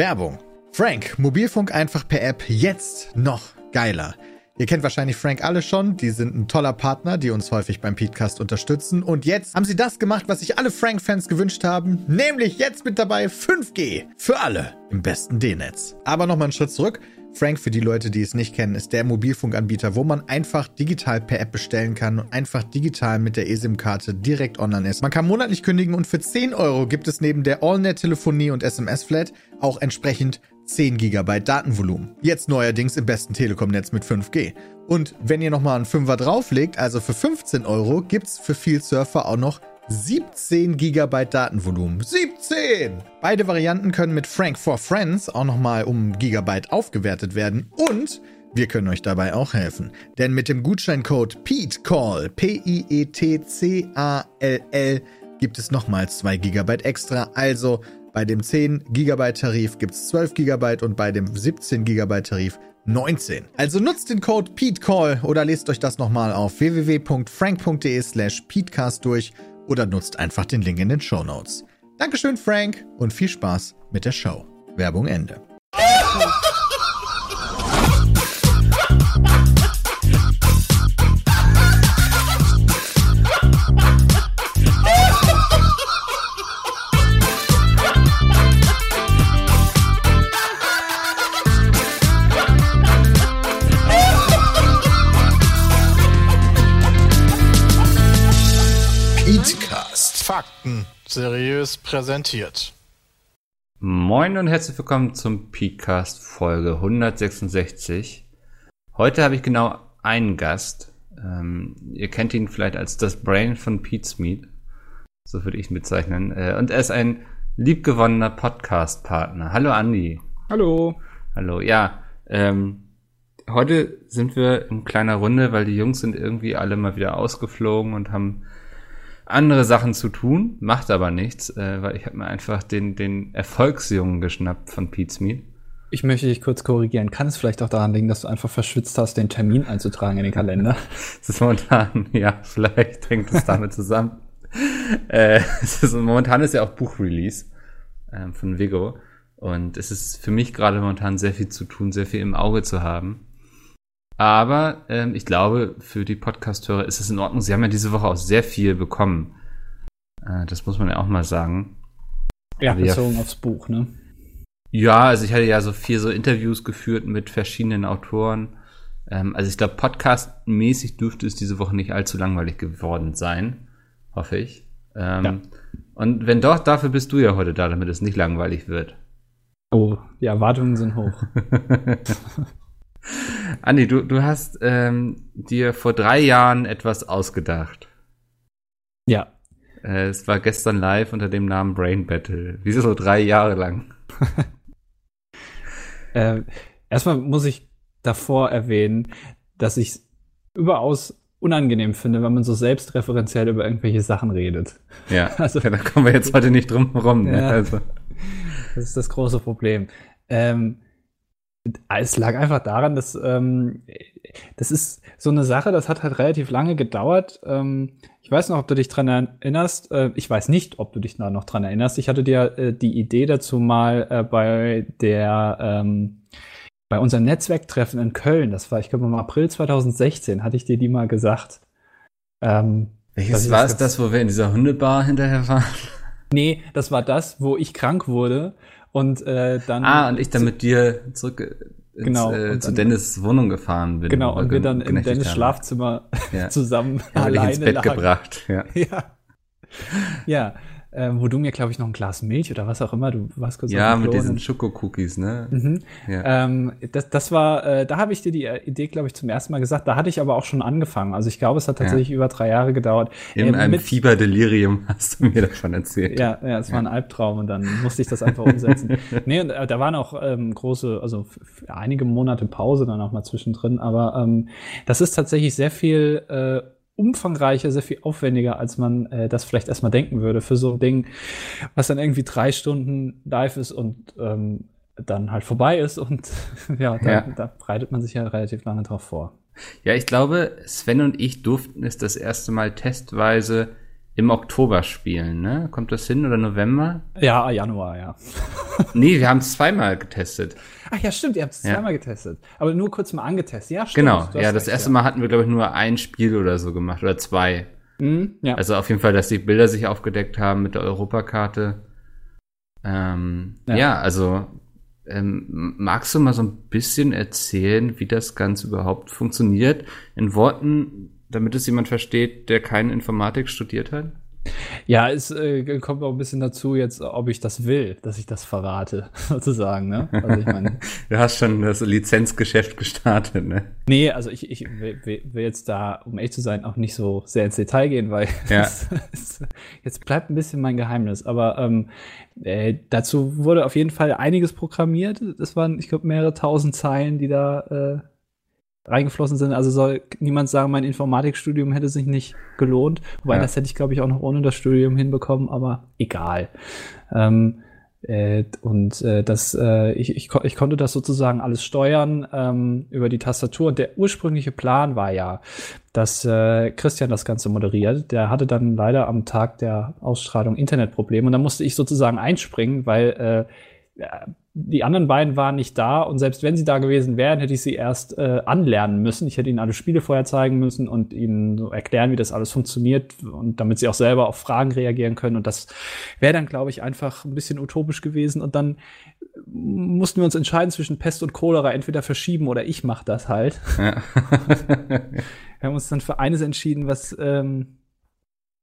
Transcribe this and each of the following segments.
Werbung. Frank, Mobilfunk einfach per App jetzt noch geiler. Ihr kennt wahrscheinlich Frank alle schon, die sind ein toller Partner, die uns häufig beim Podcast unterstützen. Und jetzt haben sie das gemacht, was sich alle Frank-Fans gewünscht haben, nämlich jetzt mit dabei 5G für alle im besten D-Netz. Aber nochmal einen Schritt zurück. Frank, für die Leute, die es nicht kennen, ist der Mobilfunkanbieter, wo man einfach digital per App bestellen kann und einfach digital mit der eSIM-Karte direkt online ist. Man kann monatlich kündigen und für 10 Euro gibt es neben der AllNet-Telefonie und SMS-Flat auch entsprechend 10 GB Datenvolumen. Jetzt neuerdings im besten Telekom-Netz mit 5G. Und wenn ihr nochmal einen Fünfer drauflegt, also für 15 Euro, gibt's für viel Surfer auch noch 17 GB Datenvolumen. 17! Beide Varianten können mit Frank for Friends auch nochmal um Gigabyte aufgewertet werden und wir können euch dabei auch helfen. Denn mit dem Gutscheincode PETECALL, P-I-E-T-C-A-L-L, gibt es nochmal 2 GB extra. Also bei dem 10 GB Tarif gibt es 12 GB und bei dem 17 GB Tarif 19. Also nutzt den Code PETECALL oder lest euch das nochmal auf www.frank.de slash PETECAST durch oder nutzt einfach den Link in den Show Notes. Dankeschön, Frank, und viel Spaß mit der Show. Werbung Ende. Fakten seriös präsentiert. Moin und herzlich willkommen zum Podcast Folge 166. Heute habe ich genau einen Gast. Ähm, ihr kennt ihn vielleicht als das Brain von Pete's Meat. So würde ich ihn bezeichnen. Äh, und er ist ein liebgewonnener Podcast-Partner. Hallo Andi. Hallo. Hallo, ja. Ähm, heute sind wir in kleiner Runde, weil die Jungs sind irgendwie alle mal wieder ausgeflogen und haben andere Sachen zu tun, macht aber nichts, äh, weil ich habe mir einfach den, den Erfolgsjungen geschnappt von Pete's Meat. Ich möchte dich kurz korrigieren. Kann es vielleicht auch daran liegen, dass du einfach verschwitzt hast, den Termin einzutragen in den Kalender? Es ist momentan, ja, vielleicht hängt es damit zusammen. äh, es ist, momentan ist ja auch Buchrelease ähm, von Vigo. Und es ist für mich gerade momentan sehr viel zu tun, sehr viel im Auge zu haben. Aber ähm, ich glaube, für die Podcasthörer ist es in Ordnung. Sie haben ja diese Woche auch sehr viel bekommen. Äh, das muss man ja auch mal sagen. Ja, bezogen ja, aufs Buch, ne? Ja, also ich hatte ja so vier so Interviews geführt mit verschiedenen Autoren. Ähm, also ich glaube, podcastmäßig dürfte es diese Woche nicht allzu langweilig geworden sein. Hoffe ich. Ähm, ja. Und wenn doch, dafür bist du ja heute da, damit es nicht langweilig wird. Oh, die Erwartungen sind hoch. Andi, du, du hast ähm, dir vor drei Jahren etwas ausgedacht. Ja. Äh, es war gestern live unter dem Namen Brain Battle. Wieso so drei Jahre lang? äh, erstmal muss ich davor erwähnen, dass ich es überaus unangenehm finde, wenn man so selbstreferenziell über irgendwelche Sachen redet. Ja, also, da kommen wir jetzt heute nicht drum herum. Ne? Ja, also. Das ist das große Problem. Ähm, es lag einfach daran, dass ähm, das ist so eine Sache, das hat halt relativ lange gedauert. Ähm, ich weiß noch, ob du dich dran erinnerst. Äh, ich weiß nicht, ob du dich da noch dran erinnerst. Ich hatte dir äh, die Idee dazu mal äh, bei der ähm, bei unserem Netzwerktreffen in Köln, das war, ich glaube, im April 2016, hatte ich dir die mal gesagt. Ähm, Welches war es das, wo wir in dieser Hundebar hinterher waren? Nee, das war das, wo ich krank wurde und äh, dann. Ah, und ich dann mit dir zurück ins, genau, äh, zu dann, Dennis Wohnung gefahren bin. Genau, und wir dann im Dennis haben. Schlafzimmer ja. zusammen ja, alleine ins Bett lagen. gebracht. Ja. ja. ja ähm, wo du mir, glaube ich, noch ein Glas Milch oder was auch immer, du warst kurz Ja, mit diesen Schoko-Cookies, ne? Mhm. Ja. Ähm, das, das war, äh, da habe ich dir die Idee, glaube ich, zum ersten Mal gesagt. Da hatte ich aber auch schon angefangen. Also ich glaube, es hat tatsächlich ja. über drei Jahre gedauert. In ähm, einem Fieberdelirium hast du mir davon erzählt. Ja, ja, es war ein Albtraum und dann musste ich das einfach umsetzen. nee, und äh, da waren auch ähm, große, also einige Monate Pause dann auch mal zwischendrin, aber ähm, das ist tatsächlich sehr viel äh, umfangreicher, sehr viel aufwendiger, als man äh, das vielleicht erstmal denken würde für so ein Ding, was dann irgendwie drei Stunden live ist und ähm, dann halt vorbei ist und ja, da, ja, da bereitet man sich ja relativ lange drauf vor. Ja, ich glaube, Sven und ich durften es das erste Mal testweise im Oktober spielen, ne? Kommt das hin oder November? Ja, Januar, ja. nee, wir haben es zweimal getestet. Ach ja, stimmt, ihr habt es Ja. zweimal getestet. Aber nur kurz mal angetestet. Ja, stimmt. Genau, ja, das recht, erste Mal hatten wir, glaube ich, nur ein Spiel oder so gemacht oder zwei. Mhm, ja. Also auf jeden Fall, dass die Bilder sich aufgedeckt haben mit der Europakarte. Ähm, ja. Ja. also ähm, magst du mal so ein bisschen erzählen, wie das Ganze überhaupt funktioniert? In Worten, damit es jemand versteht, der keine Informatik studiert hat? Ja, es äh, kommt auch ein bisschen dazu jetzt, ob ich das will, dass ich das verrate, sozusagen, ne? Also ich meine, Du hast schon das Lizenzgeschäft gestartet, ne? nee, also ich, ich will, will will jetzt da, um ehrlich zu sein, auch nicht so sehr ins Detail gehen, weil Ja. es, es, jetzt bleibt ein bisschen mein Geheimnis. Aber ähm, äh, dazu wurde auf jeden Fall einiges programmiert. Das waren, ich glaube, mehrere tausend Zeilen, die da äh, reingeflossen sind. Also soll niemand sagen, mein Informatikstudium hätte sich nicht gelohnt. Wobei Ja. das hätte ich, glaube ich, auch noch ohne das Studium hinbekommen, aber egal. Ähm, äh, und äh, das, äh, ich, ich, ich konnte das sozusagen alles steuern ähm, über die Tastatur. Und der ursprüngliche Plan war ja, dass äh, Christian das Ganze moderiert. Der hatte dann leider am Tag der Ausstrahlung Internetprobleme und da musste ich sozusagen einspringen, weil äh, die anderen beiden waren nicht da und selbst wenn sie da gewesen wären, hätte ich sie erst äh, anlernen müssen. Ich hätte ihnen alle Spiele vorher zeigen müssen und ihnen so erklären, wie das alles funktioniert und damit sie auch selber auf Fragen reagieren können. Und das wäre dann, glaube ich, einfach ein bisschen utopisch gewesen. Und dann mussten wir uns entscheiden zwischen Pest und Cholera, entweder verschieben oder ich mache das halt. Ja. Wir haben uns dann für eines entschieden, was ähm,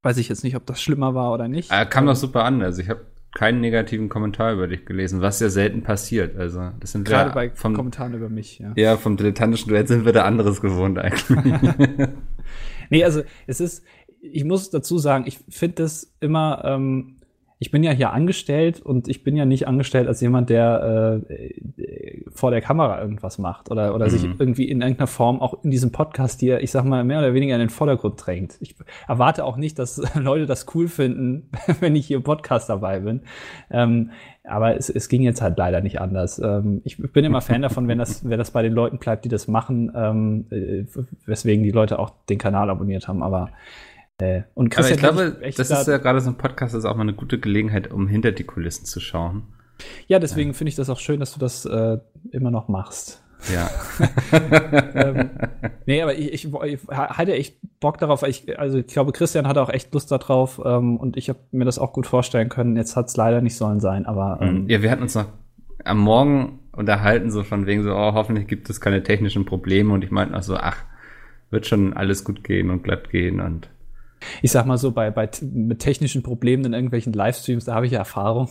weiß ich jetzt nicht, ob das schlimmer war oder nicht. äh, kam doch super an. Also ich habe keinen negativen Kommentar über dich gelesen, was ja selten passiert. Also das sind Gerade bei vom, Kommentaren über mich, ja. ja, vom dilettantischen Duett sind wir da anderes gewohnt eigentlich. Nee, also es ist, ich muss dazu sagen, ich finde das immer, ähm, ich bin ja hier angestellt und ich bin ja nicht angestellt als jemand, der äh, vor der Kamera irgendwas macht oder, oder sich Mhm. irgendwie in irgendeiner Form auch in diesem Podcast hier, ich sag mal, mehr oder weniger in den Vordergrund drängt. Ich erwarte auch nicht, dass Leute das cool finden, wenn ich hier im Podcast dabei bin. Ähm, aber es, es ging jetzt halt leider nicht anders. Ähm, ich bin immer Fan davon, wenn das, wenn das bei den Leuten bleibt, die das machen, ähm, äh, weswegen die Leute auch den Kanal abonniert haben. Aber äh, und Aber ich Christian, glaube, echt das da- ist ja gerade so ein Podcast, das ist auch mal eine gute Gelegenheit, um hinter die Kulissen zu schauen. ja, deswegen finde ich das auch schön, dass du das äh, immer noch machst. Ja. ähm, nee, aber ich, ich, ich hatte echt Bock darauf. Ich, also ich glaube, Christian hatte auch echt Lust darauf ähm, und ich habe mir das auch gut vorstellen können. Jetzt hat es leider nicht sollen sein, aber ähm, ja, wir hatten uns noch am Morgen unterhalten, so von wegen so, oh, hoffentlich gibt es keine technischen Probleme. Und ich meinte noch so, ach, wird schon alles gut gehen und glatt gehen und ich sag mal so, bei, bei mit technischen Problemen in irgendwelchen Livestreams, da habe ich ja Erfahrung.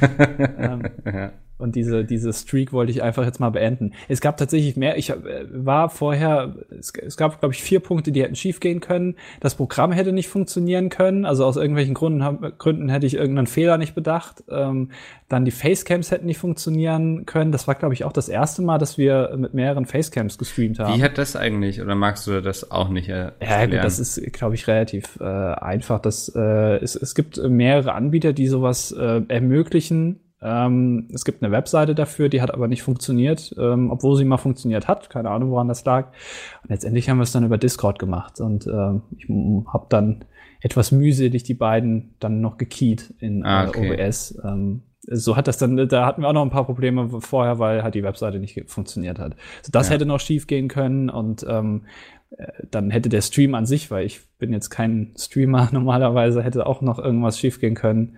ähm, ja. Und diese, diese Streak wollte ich einfach jetzt mal beenden. Es gab tatsächlich mehr. Ich äh, war vorher, es, es gab, glaube ich, vier Punkte, die hätten schief gehen können. Das Programm hätte nicht funktionieren können. Also aus irgendwelchen Gründen, Gründen hätte ich irgendeinen Fehler nicht bedacht. Ähm, dann die Facecams hätten nicht funktionieren können. Das war, glaube ich, auch das erste Mal, dass wir mit mehreren Facecams gestreamt haben. Wie hat das eigentlich, oder magst du das auch nicht äh, Ja, erklären? gut, das ist, glaube ich, relativ äh, einfach. Das, äh, es, es gibt mehrere Anbieter, die sowas äh, ermöglichen. Ähm, es gibt eine Webseite dafür, die hat aber nicht funktioniert, ähm, obwohl sie mal funktioniert hat. Keine Ahnung, woran das lag. Und letztendlich haben wir es dann über Discord gemacht und ähm, ich habe dann etwas mühselig die beiden dann noch gekeyt in Ah, äh, okay. OBS. Ähm, so hat das dann, da hatten wir auch noch ein paar Probleme vorher, weil halt die Webseite nicht funktioniert hat. So, das Ja. hätte noch schief gehen können und ähm, äh, dann hätte der Stream an sich, weil ich bin jetzt kein Streamer normalerweise, hätte auch noch irgendwas schief gehen können.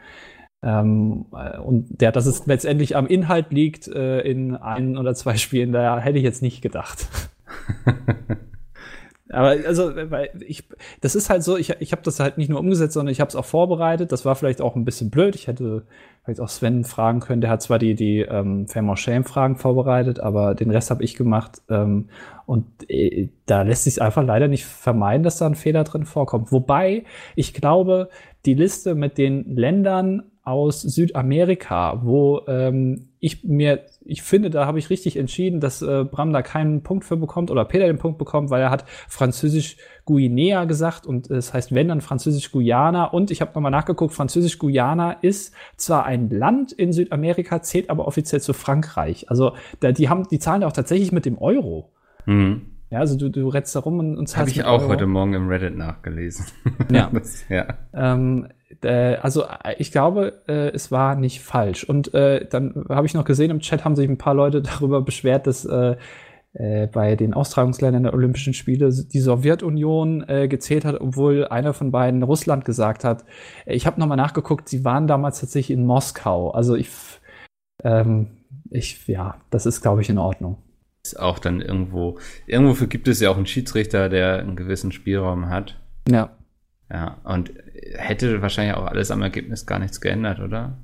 Ähm, äh, und der, dass es letztendlich am Inhalt liegt äh, in ein oder zwei Spielen, da hätte ich jetzt nicht gedacht. Aber also, weil ich, das ist halt so, ich, ich habe das halt nicht nur umgesetzt, sondern ich habe es auch vorbereitet. Das war vielleicht auch ein bisschen blöd. Ich hätte vielleicht auch Sven fragen können. Der hat zwar die, die ähm, Fame or Shame Fragen vorbereitet, aber den Rest habe ich gemacht. Ähm, und äh, da lässt sich einfach leider nicht vermeiden, dass da ein Fehler drin vorkommt. Wobei ich glaube, die Liste mit den Ländern aus Südamerika, wo ähm, ich mir, ich finde, da habe ich richtig entschieden, dass äh, Bram da keinen Punkt für bekommt oder Peter den Punkt bekommt, weil er hat Französisch Guinea gesagt und es das heißt, wenn dann Französisch Guyana und ich habe nochmal nachgeguckt, Französisch Guyana ist zwar ein Land in Südamerika, zählt aber offiziell zu Frankreich. Also da, die haben, die zahlen auch tatsächlich mit dem Euro. Mhm. Ja, also du, du rennst da rum und, und Habe ich auch Euro. heute Morgen im Reddit nachgelesen. Ja. das, ja. Ähm, äh, also ich glaube, äh, es war nicht falsch. Und äh, dann habe ich noch gesehen, im Chat haben sich ein paar Leute darüber beschwert, dass äh, äh, bei den Austragungsländern der Olympischen Spiele die Sowjetunion äh, gezählt hat, obwohl einer von beiden Russland gesagt hat. Ich habe nochmal nachgeguckt, sie waren damals tatsächlich in Moskau. Also ich, ähm, ich, ja, das ist, glaube ich, in Ordnung. Ist auch dann irgendwo, irgendwo gibt es ja auch einen Schiedsrichter, der einen gewissen Spielraum hat. Ja. Ja, und hätte wahrscheinlich auch alles am Ergebnis gar nichts geändert, oder?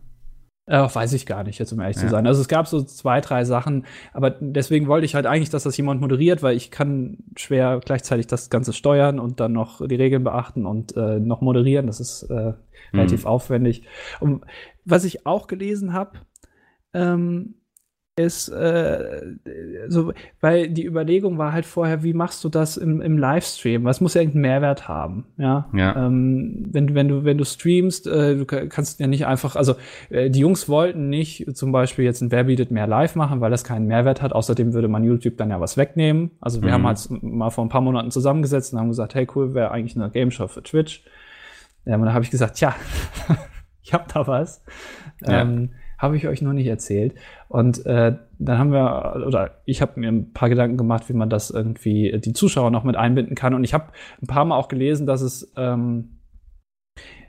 Äh, weiß ich gar nicht, jetzt um ehrlich ja. zu sein. Also es gab so zwei, drei Sachen, aber deswegen wollte ich halt eigentlich, dass das jemand moderiert, weil ich kann schwer gleichzeitig das Ganze steuern und dann noch die Regeln beachten und äh, noch moderieren. Das ist äh, relativ mhm. aufwendig. Und was ich auch gelesen habe, ähm, ist, äh, so, weil die Überlegung war halt vorher, wie machst du das im, im Livestream? Was muss ja irgendeinen Mehrwert haben? Ja. ja. Ähm, wenn, wenn du, wenn du streamst, äh, du kannst ja nicht einfach, also äh, die Jungs wollten nicht zum Beispiel jetzt ein Wer bietet mehr live machen, weil das keinen Mehrwert hat. Außerdem würde man YouTube dann ja was wegnehmen. Also wir mhm. haben halt mal vor ein paar Monaten zusammengesetzt und haben gesagt, hey cool, wäre eigentlich eine Game Show für Twitch. Ja, und dann habe ich gesagt, tja, ich hab da was. Ja. Ähm, habe ich euch noch nicht erzählt. Und äh, dann haben wir, oder ich habe mir ein paar Gedanken gemacht, wie man das irgendwie die Zuschauer noch mit einbinden kann. Und ich habe ein paar Mal auch gelesen, dass es ähm,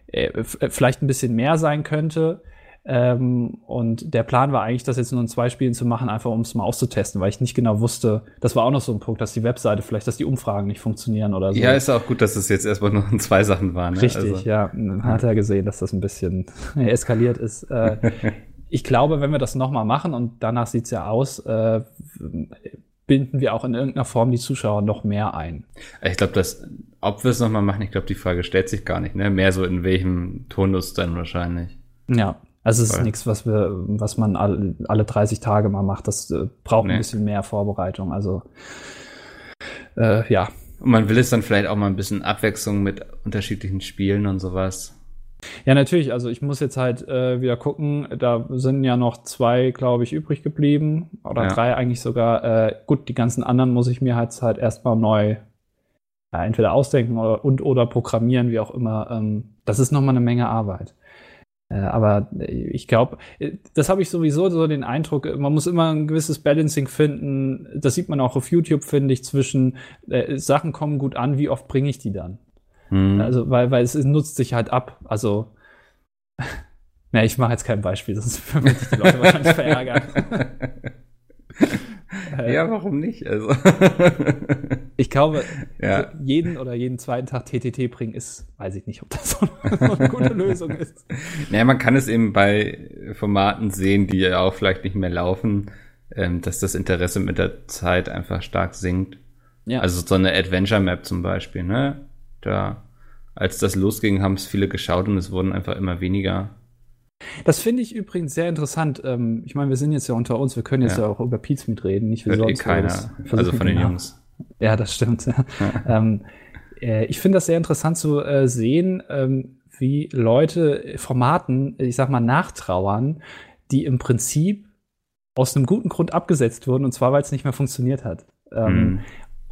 äh, vielleicht ein bisschen mehr sein könnte. Ähm, und der Plan war eigentlich, das jetzt nur in zwei Spielen zu machen, einfach um es mal auszutesten, weil ich nicht genau wusste, das war auch noch so ein Punkt, dass die Webseite vielleicht, dass die Umfragen nicht funktionieren oder so. Ja, ist auch gut, dass es jetzt erstmal nur in zwei Sachen waren. Ne? Richtig, also. ja. Man hat ja gesehen, dass das ein bisschen eskaliert ist. Äh, ich glaube, wenn wir das nochmal machen und danach sieht's ja aus, äh, binden wir auch in irgendeiner Form die Zuschauer noch mehr ein. Ich glaube, dass, ob wir es nochmal machen, ich glaube, die Frage stellt sich gar nicht, ne? Mehr so in welchem Tonus dann wahrscheinlich. Ja. Also es ist nichts, was wir, was man alle, alle 30 Tage mal macht. Das äh, braucht nee. ein bisschen mehr Vorbereitung. Also äh, ja. Und man will es dann vielleicht auch mal ein bisschen Abwechslung mit unterschiedlichen Spielen und sowas. Ja, natürlich. Also ich muss jetzt halt äh, wieder gucken. Da sind ja noch zwei, glaube ich, übrig geblieben. Oder ja. drei eigentlich sogar. Äh, gut, die ganzen anderen muss ich mir halt, halt erstmal neu ja, entweder ausdenken oder, und oder programmieren, wie auch immer. Ähm, das ist nochmal eine Menge Arbeit. Äh, aber ich glaube, das habe ich sowieso so den Eindruck, man muss immer ein gewisses Balancing finden. Das sieht man auch auf YouTube, finde ich, zwischen äh, Sachen kommen gut an, wie oft bringe ich die dann? Mhm. Also, weil, weil es nutzt sich halt ab. Also, na, ich mache jetzt kein Beispiel, das würde die Leute wahrscheinlich verärgern. ja, warum nicht? Also. ich glaube, ja. jeden oder jeden zweiten Tag TTT bringen ist, weiß ich nicht, ob das so eine, gute Lösung ist. Naja, man kann es eben bei Formaten sehen, die ja auch vielleicht nicht mehr laufen, ähm, dass das Interesse mit der Zeit einfach stark sinkt. Ja. Also so eine Adventure Map zum Beispiel, ne? Da, als das losging, haben es viele geschaut und es wurden einfach immer weniger. Das finde ich übrigens sehr interessant. Ähm, ich meine, wir sind jetzt ja unter uns, wir können jetzt ja, ja auch über Pete's mitreden, nicht wie Hört sonst. Eh keiner, also von den Jungs. Ja, das stimmt. ähm, äh, ich finde das sehr interessant zu äh, sehen, ähm, wie Leute Formaten, ich sag mal, nachtrauern, die im Prinzip aus einem guten Grund abgesetzt wurden, und zwar, weil es nicht mehr funktioniert hat. Ähm, mhm.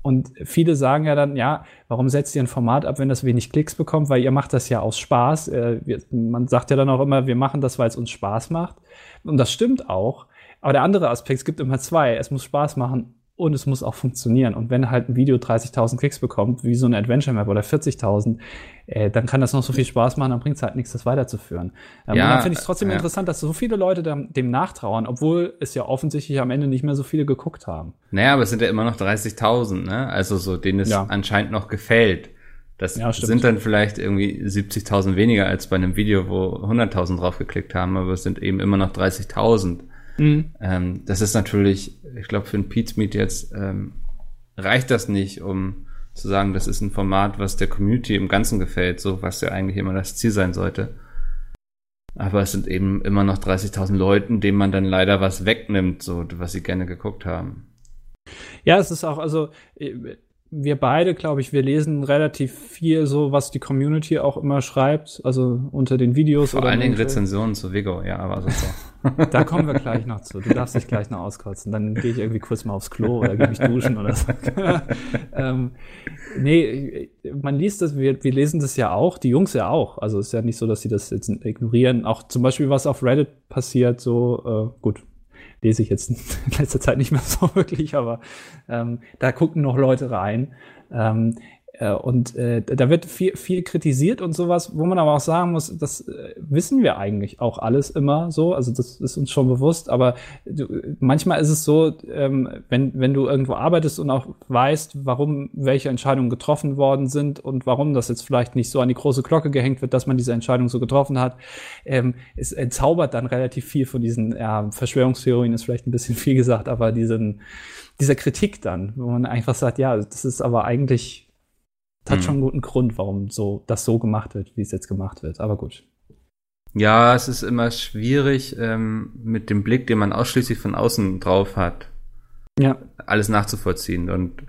Und viele sagen ja dann, ja, warum setzt ihr ein Format ab, wenn das wenig Klicks bekommt? Weil ihr macht das ja aus Spaß. Äh, wir, man sagt ja dann auch immer, wir machen das, weil es uns Spaß macht. Und das stimmt auch. Aber der andere Aspekt, es gibt immer zwei. Es muss Spaß machen und es muss auch funktionieren. Und wenn halt ein Video 30.000 Klicks bekommt, wie so eine Adventure Map oder 40.000, äh, dann kann das noch so viel Spaß machen, dann bringt es halt nichts, das weiterzuführen. Ähm, ja, und dann finde ich es trotzdem ja. interessant, dass so viele Leute dem, dem nachtrauern, obwohl es ja offensichtlich am Ende nicht mehr so viele geguckt haben. Naja, aber es sind ja immer noch 30.000, ne? Also so, denen es ja. anscheinend noch gefällt. Das ja, sind dann vielleicht irgendwie 70.000 weniger als bei einem Video, wo 100.000 drauf geklickt haben, aber es sind eben immer noch 30.000. Mhm. Ähm, das ist natürlich, ich glaube, für ein Pete's Meet jetzt ähm, reicht das nicht, um zu sagen, das ist ein Format, was der Community im Ganzen gefällt, so was ja eigentlich immer das Ziel sein sollte. Aber es sind eben immer noch 30.000 Leuten, denen man dann leider was wegnimmt, so was sie gerne geguckt haben. Ja, es ist auch, also wir beide, glaube ich, wir lesen relativ viel so, was die Community auch immer schreibt, also unter den Videos. Vor allen Dingen Rezensionen zu Vigo, ja, aber so. Da kommen wir gleich noch zu. Du darfst dich gleich noch auskotzen. Dann gehe ich irgendwie kurz mal aufs Klo oder gehe mich duschen oder so. ähm, nee, man liest das, wir, wir lesen das ja auch, die Jungs ja auch. Also es ist ja nicht so, dass sie das jetzt ignorieren. Auch zum Beispiel, was auf Reddit passiert, so, äh, gut, lese ich jetzt in letzter Zeit nicht mehr so wirklich, aber ähm, da gucken noch Leute rein. Ähm, äh, und äh, da wird viel, viel kritisiert und sowas, wo man aber auch sagen muss, das äh, wissen wir eigentlich auch alles immer so, also das ist uns schon bewusst, aber du, manchmal ist es so, ähm, wenn, wenn du irgendwo arbeitest und auch weißt, warum welche Entscheidungen getroffen worden sind und warum das jetzt vielleicht nicht so an die große Glocke gehängt wird, dass man diese Entscheidung so getroffen hat, ähm, es entzaubert dann relativ viel von diesen ja, Verschwörungstheorien, ist vielleicht ein bisschen viel gesagt, aber diesen, dieser Kritik dann, wo man einfach sagt, ja, das ist aber eigentlich das hat Mhm. schon einen guten Grund, warum so das so gemacht wird, wie es jetzt gemacht wird. Aber gut. Ja, es ist immer schwierig, ähm, mit dem Blick, den man ausschließlich von außen drauf hat, Ja. alles nachzuvollziehen. Und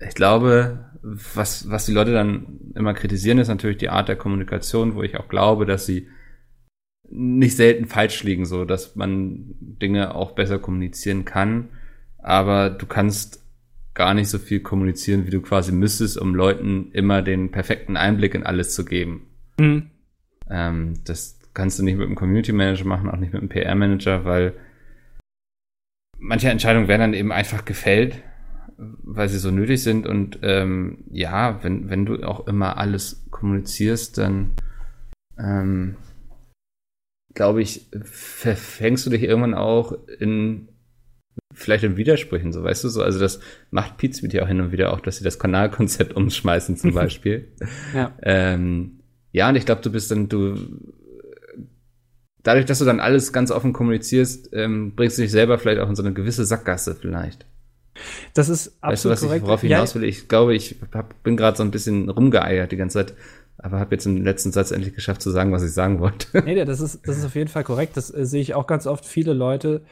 ich glaube, was, was die Leute dann immer kritisieren, ist natürlich die Art der Kommunikation, wo ich auch glaube, dass sie nicht selten falsch liegen, so dass man Dinge auch besser kommunizieren kann. Aber du kannst gar nicht so viel kommunizieren, wie du quasi müsstest, um Leuten immer den perfekten Einblick in alles zu geben. Mhm. Ähm, das kannst du nicht mit einem Community Manager machen, auch nicht mit einem PR Manager, weil manche Entscheidungen werden dann eben einfach gefällt, weil sie so nötig sind. Und ähm, ja, wenn, wenn du auch immer alles kommunizierst, dann ähm, glaube ich, verfängst du dich irgendwann auch in vielleicht in Widersprüchen, so weißt du so. Also das macht Pizmeet ja auch hin und wieder auch, dass sie das Kanalkonzept umschmeißen zum Beispiel. Ja. Ähm, ja, und ich glaube, du bist dann, du, dadurch, dass du dann alles ganz offen kommunizierst, ähm, bringst du dich selber vielleicht auch in so eine gewisse Sackgasse vielleicht. Das ist absolut weißt du, was ich, korrekt. worauf ich hinaus will? Ich glaube, ich hab, bin gerade so ein bisschen rumgeeiert die ganze Zeit, aber habe jetzt im letzten Satz endlich geschafft zu sagen, was ich sagen wollte. Nee, das ist, das ist auf jeden Fall korrekt. Das äh, sehe ich auch ganz oft. Viele Leute,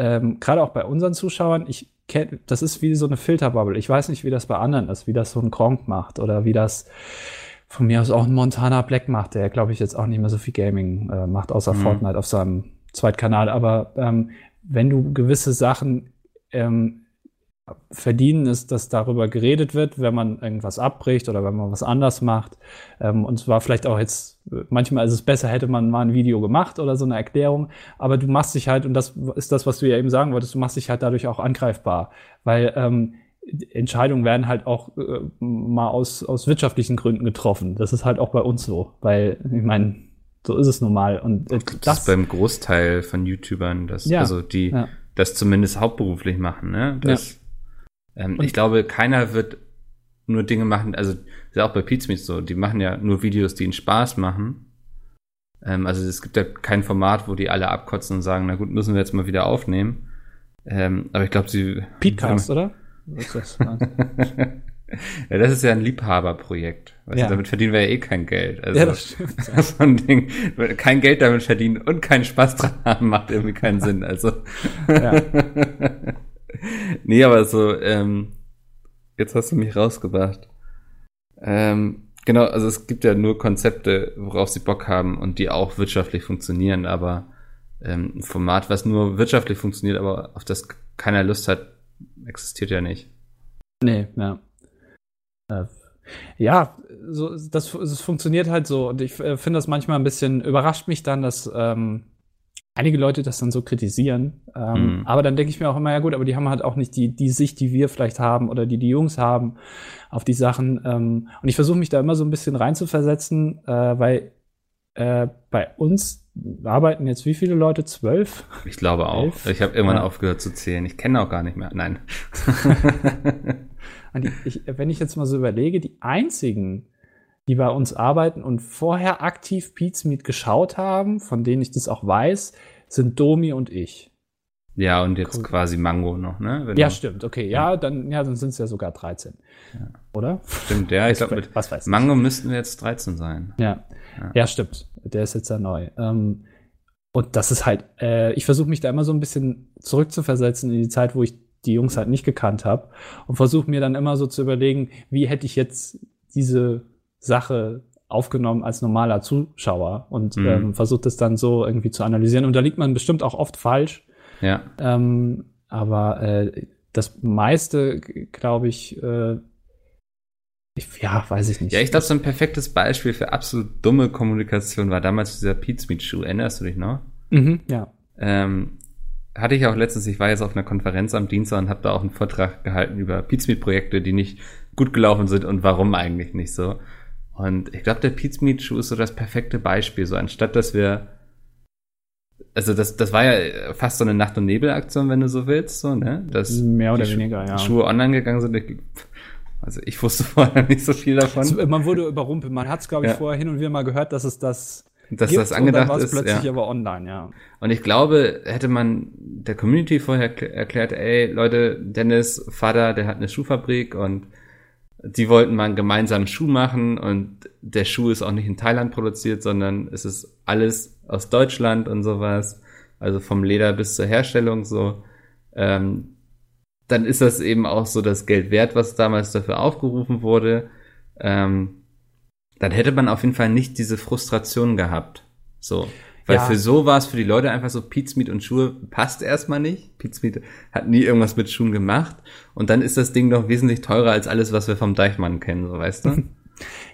ähm, gerade auch bei unseren Zuschauern, ich kenne, das ist wie so eine Filterbubble. Ich weiß nicht, wie das bei anderen ist, wie das so ein Gronk macht oder wie das von mir aus auch ein Montana Black macht, der, glaube ich, jetzt auch nicht mehr so viel Gaming äh, macht, außer Mhm. Fortnite auf seinem Zweitkanal. Aber ähm, wenn du gewisse Sachen ähm, verdienen, ist, dass darüber geredet wird, wenn man irgendwas abbricht oder wenn man was anders macht. Ähm, und zwar vielleicht auch jetzt, manchmal ist es besser, hätte man mal ein Video gemacht oder so eine Erklärung, aber du machst dich halt, und das ist das, was du ja eben sagen wolltest, du machst dich halt dadurch auch angreifbar, weil ähm, Entscheidungen werden halt auch äh, mal aus, aus wirtschaftlichen Gründen getroffen. Das ist halt auch bei uns so, weil, ich meine, so ist es nun mal. Und äh, Das, ist beim Großteil von YouTubern, das, Ja, also die ja. das zumindest hauptberuflich machen, ne? Das, ähm, ich glaube, keiner wird nur Dinge machen, also ist ja auch bei Pizmeet so, die machen ja nur Videos, die ihnen Spaß machen. Ähm, also es gibt ja kein Format, wo die alle abkotzen und sagen, na gut, müssen wir jetzt mal wieder aufnehmen. Ähm, aber ich glaube, sie. Podcast, oder? Das? ja, das ist ja ein Liebhaberprojekt. Ja. du, damit verdienen wir ja eh kein Geld. Also, ja, das stimmt. so ein Ding, kein Geld damit verdienen und keinen Spaß dran haben, macht irgendwie keinen Sinn. Also. Ja. nee, aber so, ähm, jetzt hast du mich rausgebracht. Ähm, genau, also es gibt ja nur Konzepte, worauf sie Bock haben und die auch wirtschaftlich funktionieren, aber ähm, ein Format, was nur wirtschaftlich funktioniert, aber auf das keiner Lust hat, existiert ja nicht. Nee, ja. Äh, Ja, so, das, das funktioniert halt so. Und ich äh, finde das manchmal ein bisschen, überrascht mich dann, dass ähm, einige Leute das dann so kritisieren. Ähm, Mhm. Aber dann denke ich mir auch immer, ja gut, aber die haben halt auch nicht die, die Sicht, die wir vielleicht haben oder die die Jungs haben auf die Sachen. Ähm, und ich versuche mich da immer so ein bisschen reinzuversetzen, äh, weil äh, bei uns arbeiten jetzt wie viele Leute? Zwölf? Ich glaube auch. Elf? Ich habe irgendwann Ja. aufgehört zu zählen. Ich kenne auch gar nicht mehr. Nein. Die, ich, wenn ich jetzt mal so überlege, die einzigen, die bei uns arbeiten und vorher aktiv Pete's Meet geschaut haben, von denen ich das auch weiß, sind Domi und ich. ja, und jetzt Cool. quasi Mango noch, ne? Wenn Ja, du- stimmt, okay. Ja, dann, ja, dann sind es ja sogar 13. Oder? Stimmt, ja. Ich glaube, mit Was weiß ich. Mango müssten wir jetzt 13 sein. Ja. Ja. ja, stimmt. Der ist jetzt ja neu. Ähm, und das ist halt, äh, ich versuche mich da immer so ein bisschen zurückzuversetzen in die Zeit, wo ich die Jungs halt nicht gekannt habe und versuche mir dann immer so zu überlegen, wie hätte ich jetzt diese Sache aufgenommen als normaler Zuschauer und Mhm. ähm, versucht es dann so irgendwie zu analysieren. Und da liegt man bestimmt auch oft falsch. Ja. Ähm, aber äh, das meiste, glaube ich, äh, ich, ja, weiß ich nicht. Ja, ich glaube, so ein perfektes Beispiel für absolut dumme Kommunikation war damals dieser Pizmeet-Schuh. Erinnerst du dich noch? Mhm, ja. Ähm, hatte ich auch letztens, ich war jetzt auf einer Konferenz am Dienstag und habe da auch einen Vortrag gehalten über Pizmeet-Projekte, die nicht gut gelaufen sind und warum eigentlich nicht so. Und ich glaube, der Pizmeet-Schuh ist so das perfekte Beispiel. So anstatt, dass wir also das, das war ja fast so eine Nacht- und Nebel-Aktion, wenn du so willst, so, ne? Dass Mehr oder weniger, ja. Schuhe online gegangen sind. Ich, also ich wusste vorher nicht so viel davon. Also, man wurde überrumpelt. Man hat es, glaube ich, Ja. vorher hin und wieder mal gehört, dass es das dass das und dann angedacht war es ist. plötzlich Ja. aber online, ja. Und ich glaube, hätte man der Community vorher erkl- erklärt, ey, Leute, Dennis, Vater, der hat eine Schuhfabrik und die wollten mal einen gemeinsamen Schuh machen und der Schuh ist auch nicht in Thailand produziert, sondern es ist alles aus Deutschland und sowas. Also vom Leder bis zur Herstellung so. Ähm, dann ist das eben auch so das Geld wert, was damals dafür aufgerufen wurde. Ähm, dann hätte man auf jeden Fall nicht diese Frustration gehabt. So. Weil Ja. für so war es für die Leute einfach so, Pizmeet und Schuhe passt erstmal nicht. Pizmeet hat nie irgendwas mit Schuhen gemacht. Und dann ist das Ding doch wesentlich teurer als alles, was wir vom Deichmann kennen, so weißt du?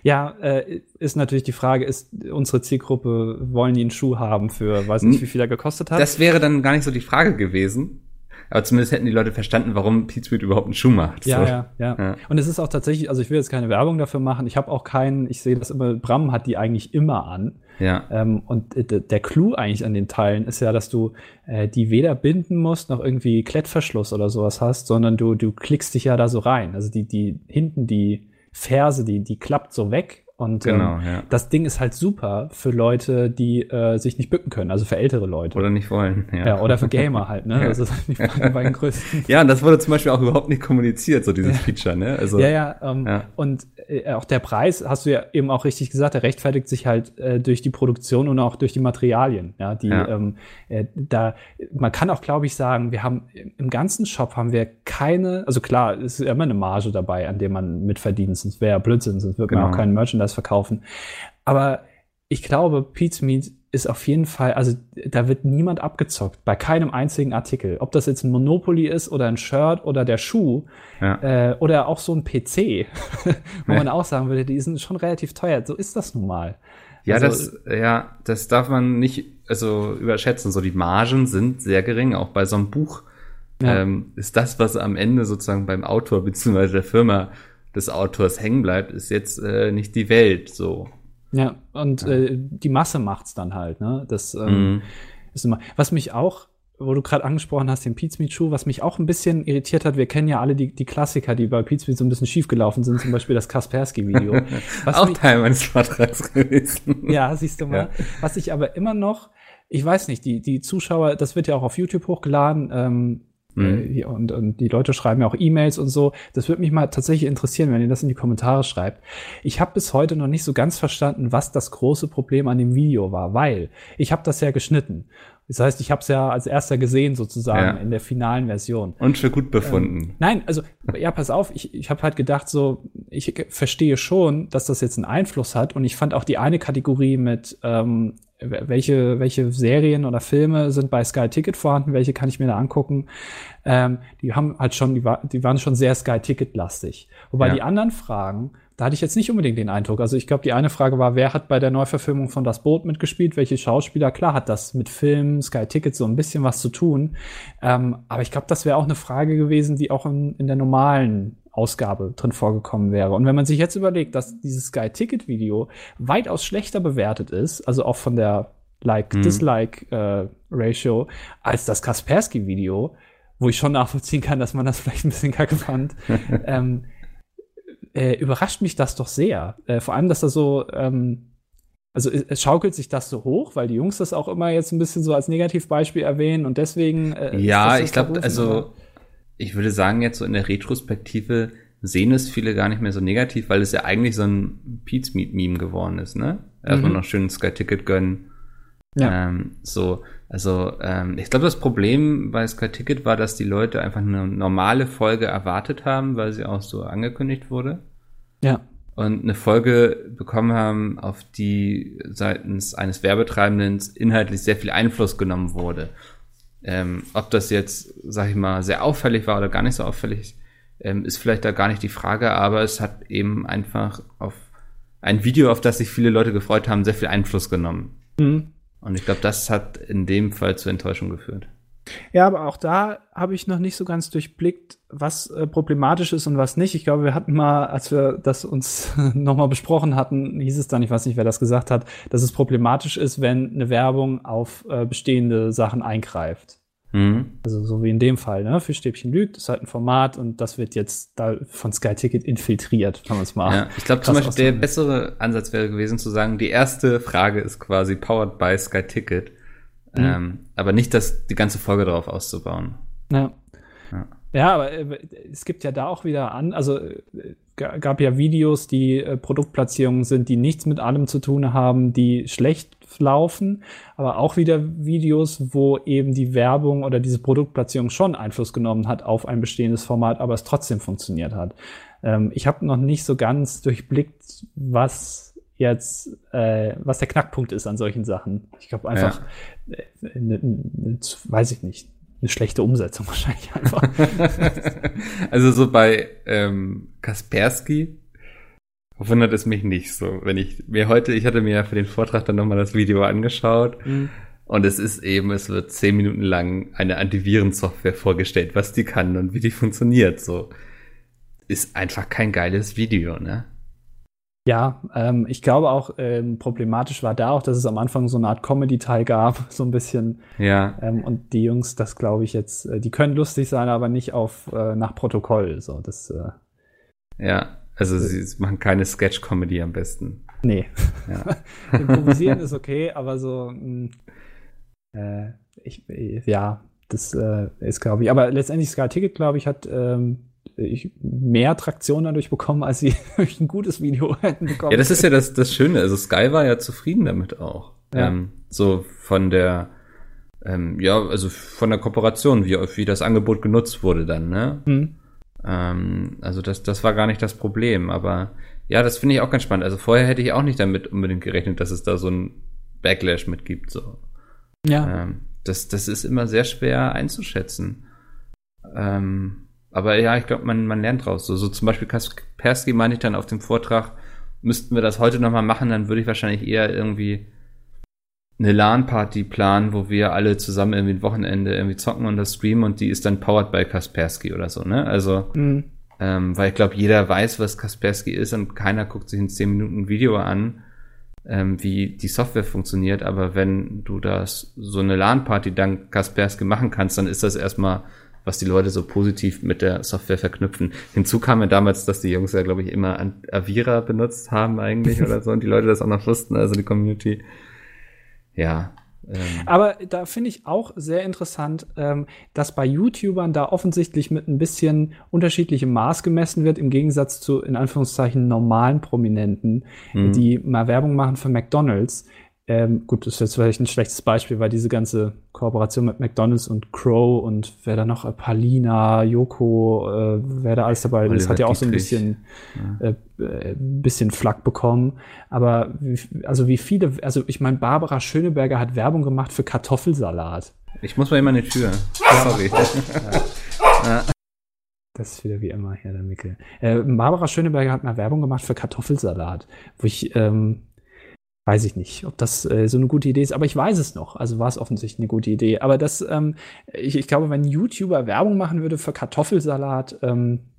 Ja, äh, ist natürlich die Frage, ist unsere Zielgruppe, wollen die einen Schuh haben für, weiß nicht, wie viel er gekostet hat? Das wäre dann gar nicht so die Frage gewesen. Aber zumindest hätten die Leute verstanden, warum Pizmeet überhaupt einen Schuh macht. Ja, so. ja, ja, Ja. Und es ist auch tatsächlich, also ich will jetzt keine Werbung dafür machen. Ich habe auch keinen, ich sehe das immer, Bram hat die eigentlich immer an. Ja. Ähm, und der Clou eigentlich an den Teilen ist ja, dass du äh, die weder binden musst, noch irgendwie Klettverschluss oder sowas hast, sondern du, du klickst dich ja da so rein. Also die, die hinten die Ferse, die, die klappt so weg. Und Genau, ähm, ja. das Ding ist halt super für Leute, die äh, sich nicht bücken können, also für ältere Leute. Oder nicht wollen. Ja, ja, oder für Gamer halt, ne? Sind die beiden, größten Ja, und das wurde zum Beispiel auch überhaupt nicht kommuniziert, so dieses Feature, ne? Also, Ja, ja, ähm, Ja. und äh, auch der Preis, hast du ja eben auch richtig gesagt, der rechtfertigt sich halt äh, durch die Produktion und auch durch die Materialien. Ja, die. Ähm, äh, da, man kann auch, glaube ich, sagen, wir haben im ganzen Shop haben wir keine, also klar, es ist immer eine Marge dabei, an der man mitverdient, sonst wäre ja Blödsinn, sonst wird man Genau. auch keinen Merchandise verkaufen. Aber ich glaube, Pete's Meat ist auf jeden Fall, also da wird niemand abgezockt, bei keinem einzigen Artikel. Ob das jetzt ein Monopoly ist oder ein Shirt oder der Schuh ja. äh, oder auch so ein PC, wo Ja. man auch sagen würde, die sind schon relativ teuer. So ist das nun mal. Ja, Also- das, ja, das darf man nicht also überschätzen. So die Margen sind sehr gering, auch bei so einem Buch. Ja. Ähm, ist das, was am Ende sozusagen beim Autor beziehungsweise der Firma des Autors hängen bleibt, ist jetzt äh, nicht die Welt so. Ja, und Äh, die Masse macht's dann halt, ne? Das ähm, Mhm. ist immer. Was mich auch, wo du gerade angesprochen hast, den Pizmeet Schuh, was mich auch ein bisschen irritiert hat, wir kennen ja alle die, die Klassiker, die bei Pizmeet so ein bisschen schief gelaufen sind, zum Beispiel das Kaspersky-Video. Auch mich- Teil meines Vortrags gewesen. Ja, siehst du mal. Was ich aber immer noch, ich weiß nicht, die, die Zuschauer, das wird ja auch auf YouTube hochgeladen, ähm, Mhm. äh, und, und die Leute schreiben ja auch E-Mails und so. Das würde mich mal tatsächlich interessieren, wenn ihr das in die Kommentare schreibt. Ich habe bis heute noch nicht so ganz verstanden, was das große Problem an dem Video war, weil ich habe das ja geschnitten. Das heißt, ich habe es ja als erster gesehen sozusagen Ja. in der finalen Version. Und für gut befunden. Nein, also ja, pass auf, ich, ich habe halt gedacht, so, ich verstehe schon, dass das jetzt einen Einfluss hat und ich fand auch die eine Kategorie mit, ähm, welche, welche Serien oder Filme sind bei Sky Ticket vorhanden, welche kann ich mir da angucken. Ähm, die haben halt schon, die, war, die waren schon sehr Sky Ticket-lastig. Wobei Ja. die anderen Fragen, da hatte ich jetzt nicht unbedingt den Eindruck. Also ich glaube, die eine Frage war, wer hat bei der Neuverfilmung von Das Boot mitgespielt? Welche Schauspieler? Klar hat das mit Film, Sky Ticket so ein bisschen was zu tun. Ähm, aber ich glaube, das wäre auch eine Frage gewesen, die auch in, in der normalen Ausgabe drin vorgekommen wäre. Und wenn man sich jetzt überlegt, dass dieses Sky Ticket Video weitaus schlechter bewertet ist, also auch von der Like-Dislike-Ratio, als das Kaspersky-Video, wo ich schon nachvollziehen kann, dass man das vielleicht ein bisschen kacke fand, ähm, äh, überrascht mich das doch sehr. Äh, vor allem, dass da so, ähm, also es, es schaukelt sich das so hoch, weil die Jungs das auch immer jetzt ein bisschen so als Negativbeispiel erwähnen und deswegen. Äh, Ja, ich glaube, also? Ich würde sagen, jetzt so in der Retrospektive sehen es viele gar nicht mehr so negativ, weil es ja eigentlich so ein Pizmeet-Meme geworden ist, ne? Erstmal Mhm. noch schön Sky Ticket gönnen. Ja. Ähm, so, Also ähm, ich glaube, das Problem bei Sky Ticket war, dass die Leute einfach eine normale Folge erwartet haben, weil sie auch so angekündigt wurde. Ja. Und eine Folge bekommen haben, auf die seitens eines Werbetreibenden inhaltlich sehr viel Einfluss genommen wurde. Ähm, ob das jetzt, sag ich mal, sehr auffällig war oder gar nicht so auffällig, ähm, ist vielleicht da gar nicht die Frage, aber es hat eben einfach auf ein Video, auf das sich viele Leute gefreut haben, sehr viel Einfluss genommen. Mhm. Und ich glaube, das hat in dem Fall zur Enttäuschung geführt. Ja, aber auch da habe ich noch nicht so ganz durchblickt, was äh, problematisch ist und was nicht. Ich glaube, wir hatten mal, als wir das uns nochmal besprochen hatten, hieß es dann, ich weiß nicht, wer das gesagt hat, dass es problematisch ist, wenn eine Werbung auf äh, bestehende Sachen eingreift. Mhm. Also so wie in dem Fall, ne? Fischstäbchen lügt, ist halt ein Format und das wird jetzt da von Sky Ticket infiltriert, kann man es mal. Ja, ich glaube zum Beispiel der bessere Ansatz wäre gewesen zu sagen, die erste Frage ist quasi powered by Sky Ticket. Mhm. Ähm, aber nicht das, die ganze Folge darauf auszubauen. Ja. Ja. Ja, aber äh, es gibt ja da auch wieder an, also äh, ga- gab ja Videos, die äh, Produktplatzierungen sind, die nichts mit allem zu tun haben, die schlecht laufen, aber auch wieder Videos, wo eben die Werbung oder diese Produktplatzierung schon Einfluss genommen hat auf ein bestehendes Format, aber es trotzdem funktioniert hat. Ähm, ich habe noch nicht so ganz durchblickt, was jetzt, äh, was der Knackpunkt ist an solchen Sachen. Ich glaube einfach, äh, ne, ne, weiß ich nicht, eine schlechte Umsetzung wahrscheinlich einfach. also so bei ähm, Kaspersky wundert es mich nicht so, wenn ich mir heute, ich hatte mir ja für den Vortrag dann nochmal das Video angeschaut und es ist eben, es wird zehn Minuten lang eine Antivirensoftware vorgestellt, was die kann und wie die funktioniert, so. Ist einfach kein geiles Video, ne? Ja, ähm, ich glaube auch, ähm, problematisch war da auch, dass es am Anfang so eine Art Comedy-Teil gab, so ein bisschen. Ja, Ähm, und die Jungs, das glaube ich jetzt, äh, die können lustig sein, aber nicht auf äh, nach Protokoll. So, das, äh, ja. Also sie machen keine Sketch-Comedy am besten. nee. Ja. Improvisieren ist okay, aber so, mh, äh, ich, äh, ja, das äh, ist, glaube ich. Aber letztendlich Sky Ticket, glaube ich, hat ähm, ich, mehr Traktion dadurch bekommen, als sie durch ein gutes Video hätten bekommen. Ja, das ist ja das, das Schöne. Also Sky war ja zufrieden damit auch. Ja. Ähm, so von der, ähm, ja, also von der Kooperation, wie, wie das Angebot genutzt wurde dann, ne? Hm. Ähm, also das, das war gar nicht das Problem. Aber ja, das finde ich auch ganz spannend. Also vorher hätte ich auch nicht damit unbedingt gerechnet, dass es da so ein Backlash mit gibt. So. Ja. Ähm, das, das ist immer sehr schwer einzuschätzen. Ähm, aber ja, ich glaube, man, man lernt draus. So, so zum Beispiel Kaspersky meinte ich dann auf dem Vortrag, müssten wir das heute nochmal machen, dann würde ich wahrscheinlich eher irgendwie eine LAN-Party planen, wo wir alle zusammen irgendwie ein Wochenende irgendwie zocken und das streamen und die ist dann powered by Kaspersky oder so, ne? Also, Hm. ähm, weil ich glaube, jeder weiß, was Kaspersky ist und keiner guckt sich in 10 Minuten Video an, ähm, wie die Software funktioniert. Aber wenn du das so eine LAN-Party dank Kaspersky machen kannst, dann ist das erstmal, was die Leute so positiv mit der Software verknüpfen. Hinzu kam ja damals, dass die Jungs ja, glaube ich, immer Avira benutzt haben eigentlich oder so und die Leute das auch noch wussten, also die Community. Ja. Ähm, Aber da finde ich auch sehr interessant, ähm, dass bei YouTubern da offensichtlich mit ein bisschen unterschiedlichem Maß gemessen wird, im Gegensatz zu, in Anführungszeichen, normalen Prominenten, Mhm. die mal Werbung machen für McDonalds. Ähm, gut, das ist jetzt vielleicht ein schlechtes Beispiel, weil diese ganze Kooperation mit McDonalds und Crow und wer da noch, äh, Palina, Joko, äh, wer da alles dabei ist, hat ja auch so ein bisschen äh, äh, ein bisschen Flack bekommen. Aber wie, also wie viele, also ich meine, Barbara Schöneberger hat Werbung gemacht für Kartoffelsalat. ich muss mal immer eine Tür. Sorry. Das ist wieder wie immer hier der Mickel. Äh, Barbara Schöneberger hat mal Werbung gemacht für Kartoffelsalat, wo ich, ähm, weiß ich nicht, ob das äh, so eine gute Idee ist, aber ich weiß es noch. Also war es offensichtlich eine gute Idee. Aber das, ähm, ich, ich glaube, wenn ein YouTuber Werbung machen würde für Kartoffelsalat, ähm, äh, äh,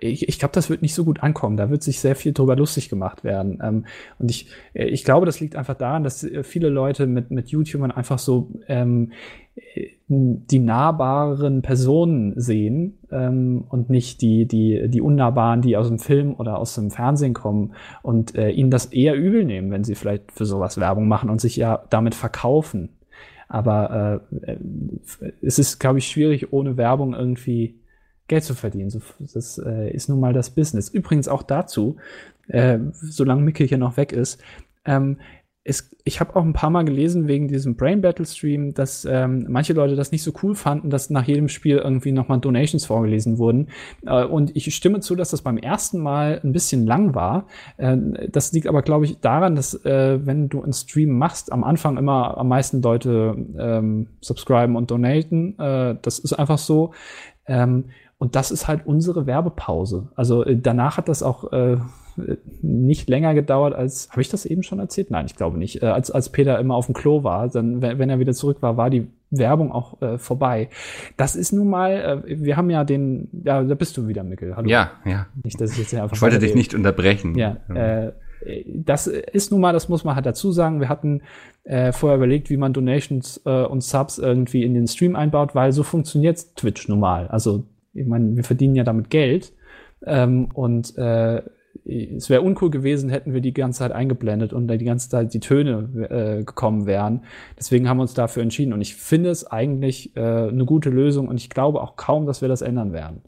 ich, ich glaube, das wird nicht so gut ankommen. Da wird sich sehr viel drüber lustig gemacht werden. Ähm, und ich, äh, ich glaube, das liegt einfach daran, dass äh, viele Leute mit, mit YouTubern einfach so ähm, äh, die nahbaren Personen sehen ähm, und nicht die, die, die unnahbaren, die aus dem Film oder aus dem Fernsehen kommen und äh, ihnen das eher übel nehmen, wenn sie vielleicht für sowas Werbung machen und sich ja damit verkaufen. Aber äh, äh, es ist, glaube ich, schwierig, ohne Werbung irgendwie Geld zu verdienen. Das äh, ist nun mal das Business. Übrigens auch dazu, äh, solange Mickel hier noch weg ist, ähm, es, ich habe auch ein paar Mal gelesen wegen diesem Brain Battle Stream, dass ähm, manche Leute das nicht so cool fanden, dass nach jedem Spiel irgendwie nochmal Donations vorgelesen wurden. Äh, und ich stimme zu, dass das beim ersten Mal ein bisschen lang war. Äh, das liegt aber, glaube ich, daran, dass äh, wenn du einen Stream machst, am Anfang immer am meisten Leute ähm, subscriben und donaten. Äh, das ist einfach so. Ähm, und das ist halt unsere Werbepause. Also äh, danach hat das auch äh, nicht länger gedauert als, habe ich das eben schon erzählt? Nein, ich glaube nicht. Äh, als, als Peter immer auf dem Klo war, dann, wenn er wieder zurück war, war die Werbung auch äh, vorbei. Das ist nun mal, äh, wir haben ja den, ja, da bist du wieder, Mikkel. Hallo. Ja, ja. Nicht, dass ich jetzt einfach. Ich wollte dich nicht unterbrechen. Ja, äh, das ist nun mal, das muss man halt dazu sagen. Wir hatten äh, vorher überlegt, wie man Donations äh, und Subs irgendwie in den Stream einbaut, weil so funktioniert Twitch nun mal. Also, ich meine, wir verdienen ja damit Geld. Ähm, und äh, es wäre uncool gewesen, hätten wir die ganze Zeit eingeblendet und da die ganze Zeit die Töne äh, gekommen wären. Deswegen haben wir uns dafür entschieden. Und ich finde es eigentlich äh, eine gute Lösung und ich glaube auch kaum, dass wir das ändern werden.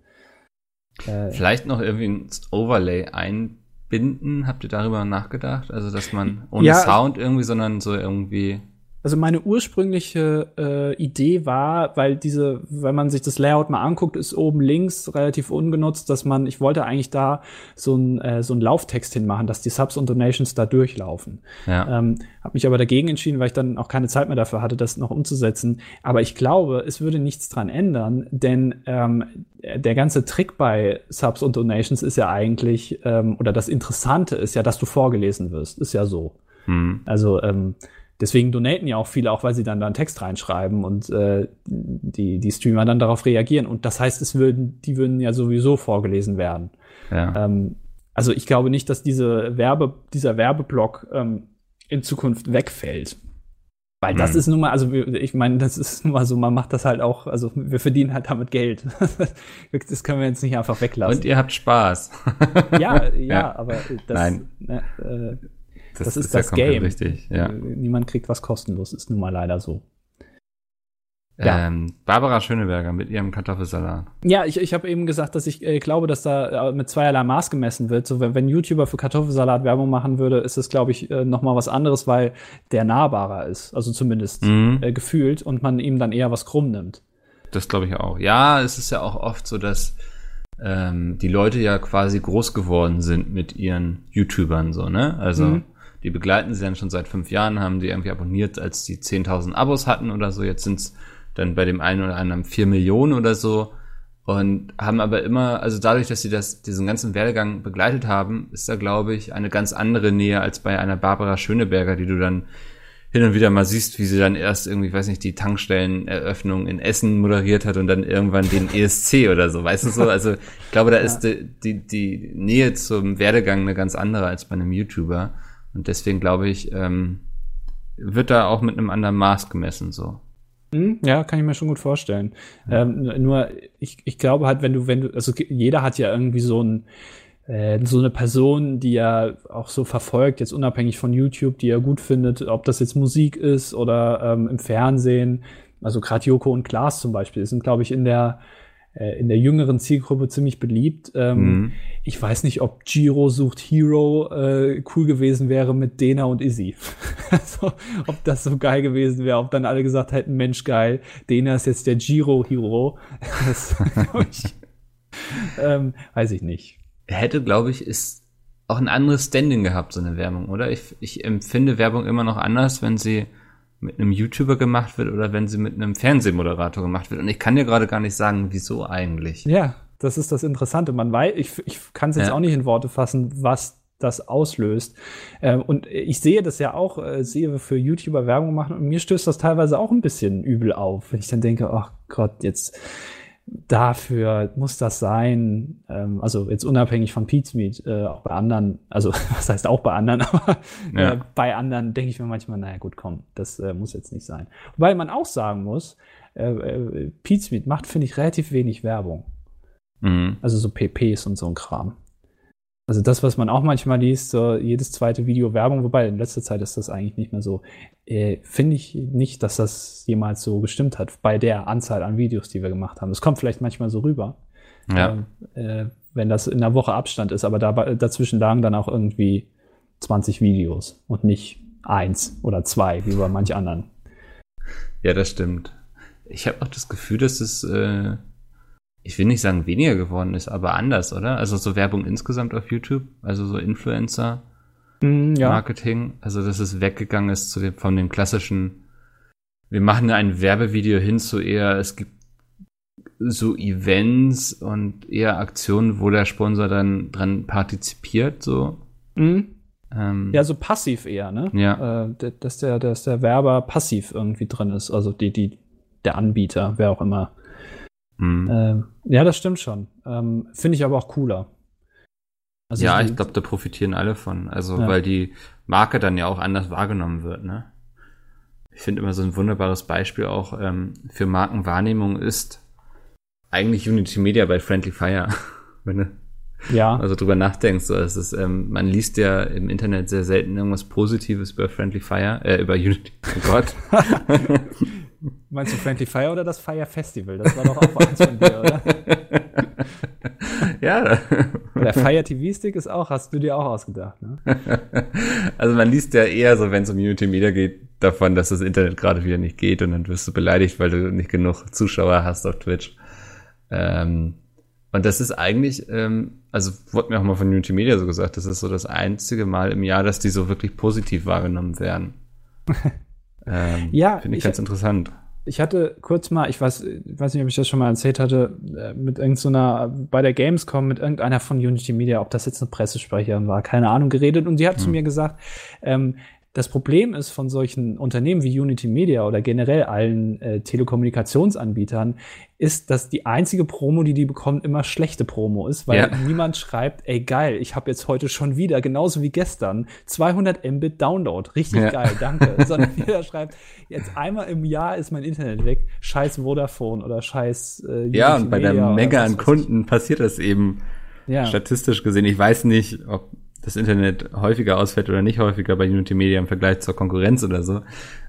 Äh, Vielleicht noch irgendwie ein Overlay einbinden. Habt ihr darüber nachgedacht? Also, dass man ohne ja, Sound irgendwie, sondern so irgendwie also meine ursprüngliche äh, Idee war, weil diese, wenn man sich das Layout mal anguckt, ist oben links relativ ungenutzt, dass man, ich wollte eigentlich da so ein äh, so ein Lauftext hinmachen, dass die Subs und Donations da durchlaufen. Ja. Ähm, habe mich aber dagegen entschieden, weil ich dann auch keine Zeit mehr dafür hatte, das noch umzusetzen. Aber ich glaube, es würde nichts dran ändern, denn ähm, der ganze Trick bei Subs und Donations ist ja eigentlich, ähm, oder das Interessante ist ja, dass du vorgelesen wirst. Ist ja so. Mhm. Also ähm, deswegen donaten ja auch viele, auch weil sie dann da einen Text reinschreiben und äh, die, die Streamer dann darauf reagieren. Und das heißt, es würden, die würden ja sowieso vorgelesen werden. Ja. Ähm, also ich glaube nicht, dass diese Werbe, dieser Werbeblock ähm, in Zukunft wegfällt. Weil das hm. ist nun mal, also ich meine, das ist nun mal so, man macht das halt auch, also wir verdienen halt damit Geld. das können wir jetzt nicht einfach weglassen. Und ihr habt Spaß. ja, ja, ja, aber das, Nein. Ne, äh, das, das ist, ist, das ja Game. Richtig, ja. Niemand kriegt was kostenlos, ist nun mal leider so. Ja. Ähm, Barbara Schöneberger mit ihrem Kartoffelsalat. Ja, ich, ich habe eben gesagt, dass ich äh, glaube, dass da äh, mit zweierlei Maß gemessen wird. So, wenn, wenn YouTuber für Kartoffelsalat Werbung machen würde, ist es, glaube ich, äh, noch mal was anderes, weil der nahbarer ist. Also zumindest mhm. äh, gefühlt und man ihm dann eher was krumm nimmt. Das glaube ich auch. Ja, es ist ja auch oft so, dass ähm, die Leute ja quasi groß geworden sind mit ihren YouTubern so, ne? Also mhm. Die begleiten sie dann schon seit fünf Jahren, haben die irgendwie abonniert, als die 10.000 Abos hatten oder so. Jetzt sind es dann bei dem einen oder anderen vier Millionen oder so. Und haben aber immer, also dadurch, dass sie das, diesen ganzen Werdegang begleitet haben, ist da, glaube ich, eine ganz andere Nähe als bei einer Barbara Schöneberger, die du dann hin und wieder mal siehst, wie sie dann erst irgendwie, weiß nicht, die Tankstelleneröffnung in Essen moderiert hat und dann irgendwann den ESC oder so, weißt du so? Also ich glaube, da ist die, die, die Nähe zum Werdegang eine ganz andere als bei einem YouTuber. Und deswegen glaube ich, ähm, wird da auch mit einem anderen Maß gemessen so. Hm, ja, kann ich mir schon gut vorstellen. Ja. Ähm, nur ich, ich glaube halt, wenn du, wenn du, also jeder hat ja irgendwie so ein äh, so eine Person, die er auch so verfolgt, jetzt unabhängig von YouTube, die er gut findet, ob das jetzt Musik ist oder ähm, im Fernsehen. Also gerade Joko und Klaas zum Beispiel sind, glaube ich, in der in der jüngeren Zielgruppe ziemlich beliebt. Ähm, mhm. Ich weiß nicht, ob Giro sucht Hero äh, cool gewesen wäre mit Dena und Izzy. also, ob das so geil gewesen wäre, ob dann alle gesagt hätten, Mensch, geil, Dena ist jetzt der Giro-Hero. ähm, weiß ich nicht. Hätte, glaube ich, ist auch ein anderes Standing gehabt, so eine Werbung, oder? Ich, ich empfinde Werbung immer noch anders, wenn sie mit einem YouTuber gemacht wird oder wenn sie mit einem Fernsehmoderator gemacht wird. Und ich kann dir gerade gar nicht sagen, wieso eigentlich. Ja, das ist das Interessante. Man weiß, ich, ich kann es jetzt ja. auch nicht in Worte fassen, was das auslöst. Ähm, und ich sehe das ja auch, äh, sehe für YouTuber Werbung machen und mir stößt das teilweise auch ein bisschen übel auf, wenn ich dann denke, ach Gott, jetzt dafür muss das sein, ähm, also jetzt unabhängig von Pete's Meat, äh, auch bei anderen, also was heißt auch bei anderen, aber ja. äh, bei anderen denke ich mir manchmal, naja gut, komm, das äh, muss jetzt nicht sein. Wobei man auch sagen muss, äh, äh, Pete's Meat macht, finde ich, relativ wenig Werbung. Mhm. Also so PPs und so ein Kram. Also das, was man auch manchmal liest, so jedes zweite Video Werbung, wobei in letzter Zeit ist das eigentlich nicht mehr so, äh, finde ich nicht, dass das jemals so gestimmt hat bei der Anzahl an Videos, die wir gemacht haben. Es kommt vielleicht manchmal so rüber, ja. äh, wenn das in einer Woche Abstand ist, aber da, dazwischen lagen dann auch irgendwie 20 Videos und nicht eins oder zwei, wie bei manch anderen. Ja, das stimmt. Ich habe auch das Gefühl, dass es, äh, ich will nicht sagen weniger geworden ist, aber anders, oder? Also so Werbung insgesamt auf YouTube, also so Influencer. Mm, ja. Marketing, also dass es weggegangen ist zu dem, von dem klassischen, wir machen ein Werbevideo hin zu eher, es gibt so Events und eher Aktionen, wo der Sponsor dann dran partizipiert, so. Mhm. Ähm, Ja, so passiv eher, ne? Ja. Äh, dass, der, dass der Werber passiv irgendwie drin ist, also die, die, der Anbieter, wer auch immer. Mh. Ähm, ja, das stimmt schon. Ähm, Finde ich aber auch cooler. Also ja, die- ich glaube, da profitieren alle von. Also, Ja. weil die Marke dann ja auch anders wahrgenommen wird, ne? Ich finde immer so ein wunderbares Beispiel auch ähm, für Markenwahrnehmung ist eigentlich Unity Media bei Friendly Fire. Wenn du ja, also drüber nachdenkst, so es ist, ähm, man liest ja im Internet sehr selten irgendwas Positives über Friendly Fire, äh, über Unity. Oh Gott. meinst du Friendly Fire oder das Fire Festival? Das war doch auch eins von dir, oder? ja. Der Fire TV Stick ist auch, hast du dir auch ausgedacht, ne? Also man liest ja eher so, wenn es um Unity Media geht, davon, dass das Internet gerade wieder nicht geht und dann wirst du beleidigt, weil du nicht genug Zuschauer hast auf Twitch. Ähm, und das ist eigentlich, ähm, also wurde mir auch mal von Unity Media so gesagt, das ist so das einzige Mal im Jahr, dass die so wirklich positiv wahrgenommen werden. ähm, Ja, Finde ich, ich- ganz interessant. Ich hatte kurz mal, ich weiß, ich weiß nicht, ob ich das schon mal erzählt hatte, äh, mit irgendeiner, bei der Gamescom mit irgendeiner von Unity Media, ob das jetzt eine Pressesprecherin war, keine Ahnung, geredet und sie hat zu mir gesagt, ähm, das Problem ist von solchen Unternehmen wie Unity Media oder generell allen äh, Telekommunikationsanbietern, ist, dass die einzige Promo, die die bekommen, immer schlechte Promo ist, weil Ja. niemand schreibt, ey geil, ich habe jetzt heute schon wieder, genauso wie gestern, 200 Mbit Download, richtig Ja. geil, danke. Sondern jeder schreibt, jetzt einmal im Jahr ist mein Internet weg, scheiß Vodafone oder scheiß äh, Ja, Unity und bei der Media oder Menge an. Kunden passiert das eben Ja. statistisch gesehen. Ich weiß nicht, ob das Internet häufiger ausfällt oder nicht häufiger bei Unity Media im Vergleich zur Konkurrenz oder so.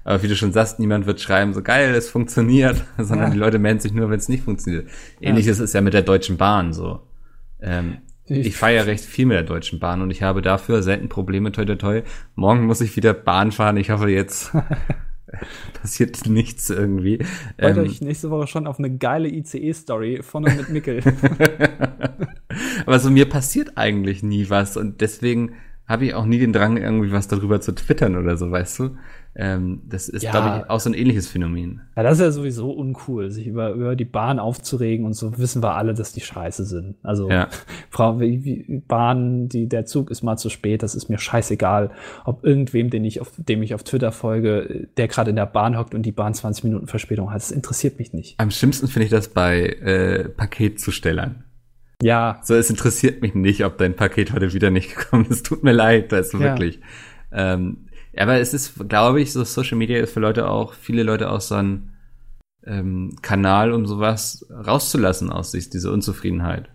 Aber wie du schon sagst, niemand wird schreiben, so geil, es funktioniert, sondern Ja. die Leute melden sich nur, wenn es nicht funktioniert. Ähnliches ist ja mit der Deutschen Bahn so. Ähm, Ich- ich fahre ja recht viel mit der Deutschen Bahn und ich habe dafür selten Probleme, toi toi toi. Morgen muss ich wieder Bahn fahren. Ich hoffe, jetzt passiert nichts irgendwie. Freut Ähm, euch nächste Woche schon auf eine geile ICE-Story von und mit Mickel. Aber so mir passiert eigentlich nie was und deswegen habe ich auch nie den Drang, irgendwie was darüber zu twittern oder so, weißt du? Ähm, das ist, Ja. glaube ich, auch so ein ähnliches Phänomen. ja, das ist ja sowieso uncool, sich über, über die Bahn aufzuregen und so wissen wir alle, dass die scheiße sind. Also Ja. Bahn, die, der Zug ist mal zu spät, das ist mir scheißegal, ob irgendwem, den ich auf, dem ich auf Twitter folge, der gerade in der Bahn hockt und die Bahn 20 Minuten Verspätung hat. Das interessiert mich nicht. Am schlimmsten finde ich das bei äh, Paketzustellern. Ja, So, es interessiert mich nicht, ob dein Paket heute wieder nicht gekommen ist. Tut mir leid, das ist Ja. wirklich. Ähm, aber es ist, glaube ich, so Social Media ist für Leute auch, viele Leute auch so ein ähm, Kanal, um sowas rauszulassen aus sich, diese Unzufriedenheit.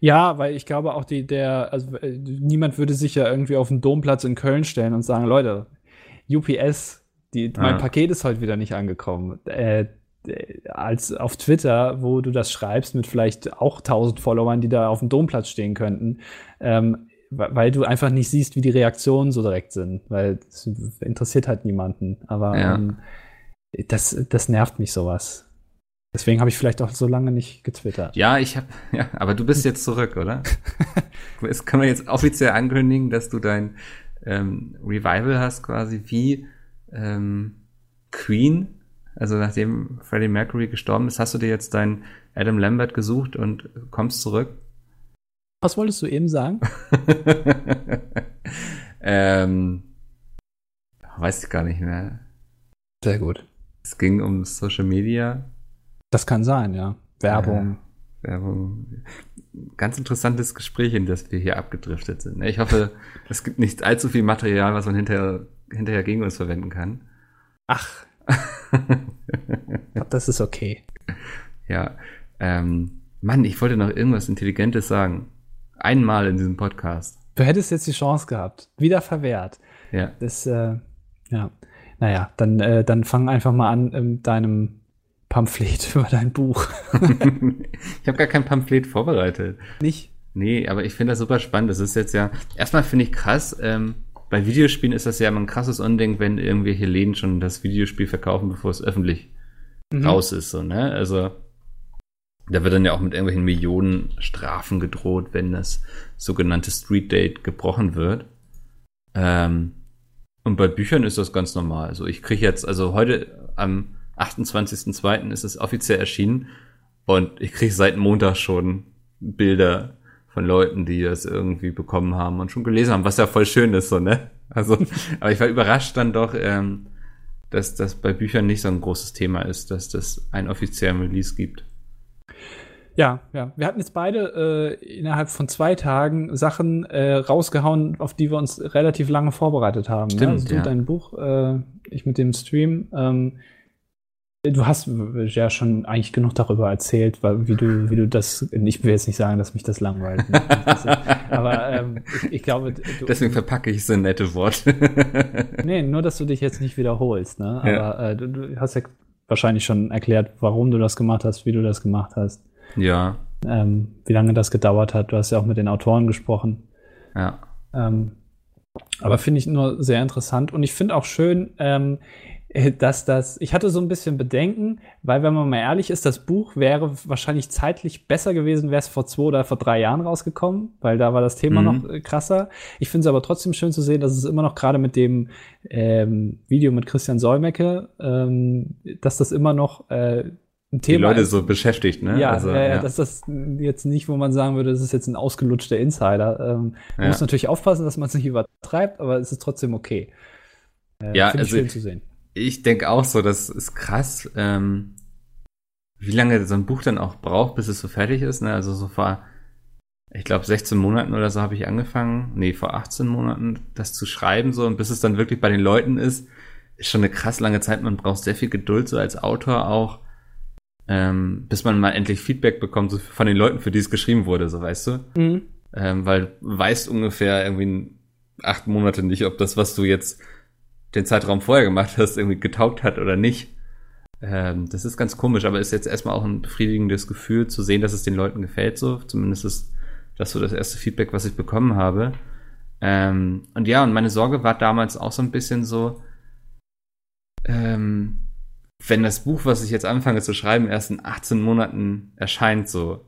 Ja, weil ich glaube auch die, der, also äh, niemand würde sich ja irgendwie auf den Domplatz in Köln stellen und sagen, Leute, UPS, die, mein. Paket ist heute wieder nicht angekommen. Äh, als auf Twitter, wo du das schreibst mit vielleicht auch 1000 Followern, die da auf dem Domplatz stehen könnten, ähm, weil du einfach nicht siehst, wie die Reaktionen so direkt sind, weil es interessiert halt niemanden. Aber Ja. ähm, das, das nervt mich sowas. Deswegen habe ich vielleicht auch so lange nicht getwittert. Ja, ich habe, ja, aber du bist jetzt zurück, oder? Das können wir jetzt offiziell ankündigen, dass du dein ähm, Revival hast, quasi wie ähm, Queen. Also nachdem Freddie Mercury gestorben ist, hast du dir jetzt deinen Adam Lambert gesucht und kommst zurück. Was wolltest du eben sagen? ähm, weiß ich gar nicht mehr. Sehr gut. Es ging um Social Media. Das kann sein, ja. Werbung. Werbung. Ganz interessantes Gespräch, in das wir hier abgedriftet sind. ne? Ich hoffe, es gibt nicht allzu viel Material, was man hinterher, hinterher gegen uns verwenden kann. Ach, das ist okay. ja. Ähm, Mann, ich wollte noch irgendwas Intelligentes sagen. Einmal in diesem Podcast. Du hättest jetzt die Chance gehabt. Wieder verwehrt. Ja. Das, äh, ja. Naja, dann, äh, dann fang einfach mal an in deinem Pamphlet über dein Buch. ich habe gar kein Pamphlet vorbereitet. Nicht? Nee, aber ich finde das super spannend. Das ist jetzt ja, erstmal finde ich krass, ähm, bei Videospielen ist das ja immer ein krasses Unding, wenn irgendwelche Läden schon das Videospiel verkaufen, bevor es öffentlich mhm. raus ist, so, ne? Also, da wird dann ja auch mit irgendwelchen Millionen Strafen gedroht, wenn das sogenannte Street Date gebrochen wird. Ähm, und bei Büchern ist das ganz normal. Also ich kriege jetzt, also heute am 28.02. ist es offiziell erschienen und ich kriege seit Montag schon Bilder von Leuten, die das irgendwie bekommen haben und schon gelesen haben, was ja voll schön ist, so, ne? Also, aber ich war überrascht dann doch, ähm, dass das bei Büchern nicht so ein großes Thema ist, dass das einen offiziellen Release gibt. Ja, ja. Wir hatten jetzt beide äh, innerhalb von zwei Tagen Sachen äh, rausgehauen, auf die wir uns relativ lange vorbereitet haben. Stimmt, ne? also du ja. dein Buch, äh, ich mit dem Stream. Ähm, du hast ja schon eigentlich genug darüber erzählt, weil, wie du, wie du das. Ich will jetzt nicht sagen, dass mich das langweilt. Ne? Aber ähm, ich, ich glaube. Du, Deswegen verpacke ich so nette Worte. nee, nur dass du dich jetzt nicht wiederholst. Ne? Aber Ja. äh, du, du hast ja wahrscheinlich schon erklärt, warum du das gemacht hast, wie du das gemacht hast ja, ähm, wie lange das gedauert hat. Du hast ja auch mit den Autoren gesprochen. ja. Ähm, aber finde ich nur sehr interessant und ich finde auch schön, ähm, äh, dass das, ich hatte so ein bisschen Bedenken, weil wenn man mal ehrlich ist, das Buch wäre wahrscheinlich zeitlich besser gewesen, wäre es vor zwei oder vor drei Jahren rausgekommen, weil da war das Thema Mhm. noch äh, krasser. Ich finde es aber trotzdem schön zu sehen, dass es immer noch gerade mit dem ähm, Video mit Christian Solmecke, ähm, dass das immer noch äh, ein Die Thema Leute ist. so beschäftigt, ne? Ja, also, ja, ja, dass das jetzt nicht, wo man sagen würde, das ist jetzt ein ausgelutschter Insider. Ähm, man Ja. muss natürlich aufpassen, dass man es nicht übertreibt, aber es ist trotzdem okay. Äh, Ja, Finde ich also- schön zu sehen. Ich denke auch so, das ist krass, ähm, wie lange so ein Buch dann auch braucht, bis es so fertig ist. Ne? Also so vor, ich glaube, 16 Monaten oder so habe ich angefangen, nee, vor 18 Monaten, das zu schreiben so und bis es dann wirklich bei den Leuten ist, ist schon eine krass lange Zeit. Man braucht sehr viel Geduld so als Autor auch, ähm, bis man mal endlich Feedback bekommt so von den Leuten, für die es geschrieben wurde, so weißt du. Mhm. Ähm, weil du weißt ungefähr irgendwie acht Monate nicht, ob das, was du jetzt den Zeitraum vorher gemacht hast, irgendwie getaugt hat oder nicht. Ähm, das ist ganz komisch, aber ist jetzt erstmal auch ein befriedigendes Gefühl zu sehen, dass es den Leuten gefällt, so. Zumindest ist das so das erste Feedback, was ich bekommen habe. Ähm, und ja, und meine Sorge war damals auch so ein bisschen so, ähm, wenn das Buch, was ich jetzt anfange zu schreiben, erst in 18 Monaten erscheint, so,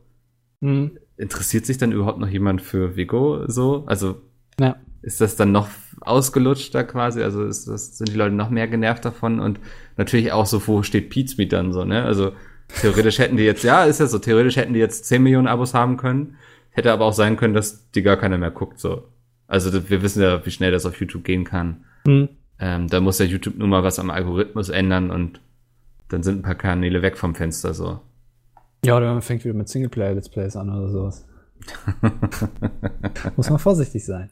Mhm. interessiert sich dann überhaupt noch jemand für Vigo so? Also Ja. ist das dann noch ausgelutschter quasi? Also ist das, sind die Leute noch mehr genervt davon? Und natürlich auch so, wo steht Pizmeet dann so, ne? Also theoretisch hätten die jetzt, ja, ist ja so, theoretisch hätten die jetzt 10 Millionen Abos haben können. Hätte aber auch sein können, dass die gar keiner mehr guckt, so. Also wir wissen ja, wie schnell das auf YouTube gehen kann. Mhm. Ähm, da muss ja YouTube nur mal was am Algorithmus ändern und dann sind ein paar Kanäle weg vom Fenster, so. Ja, oder man fängt wieder mit Singleplayer-Let's Plays an oder sowas. Muss man vorsichtig sein.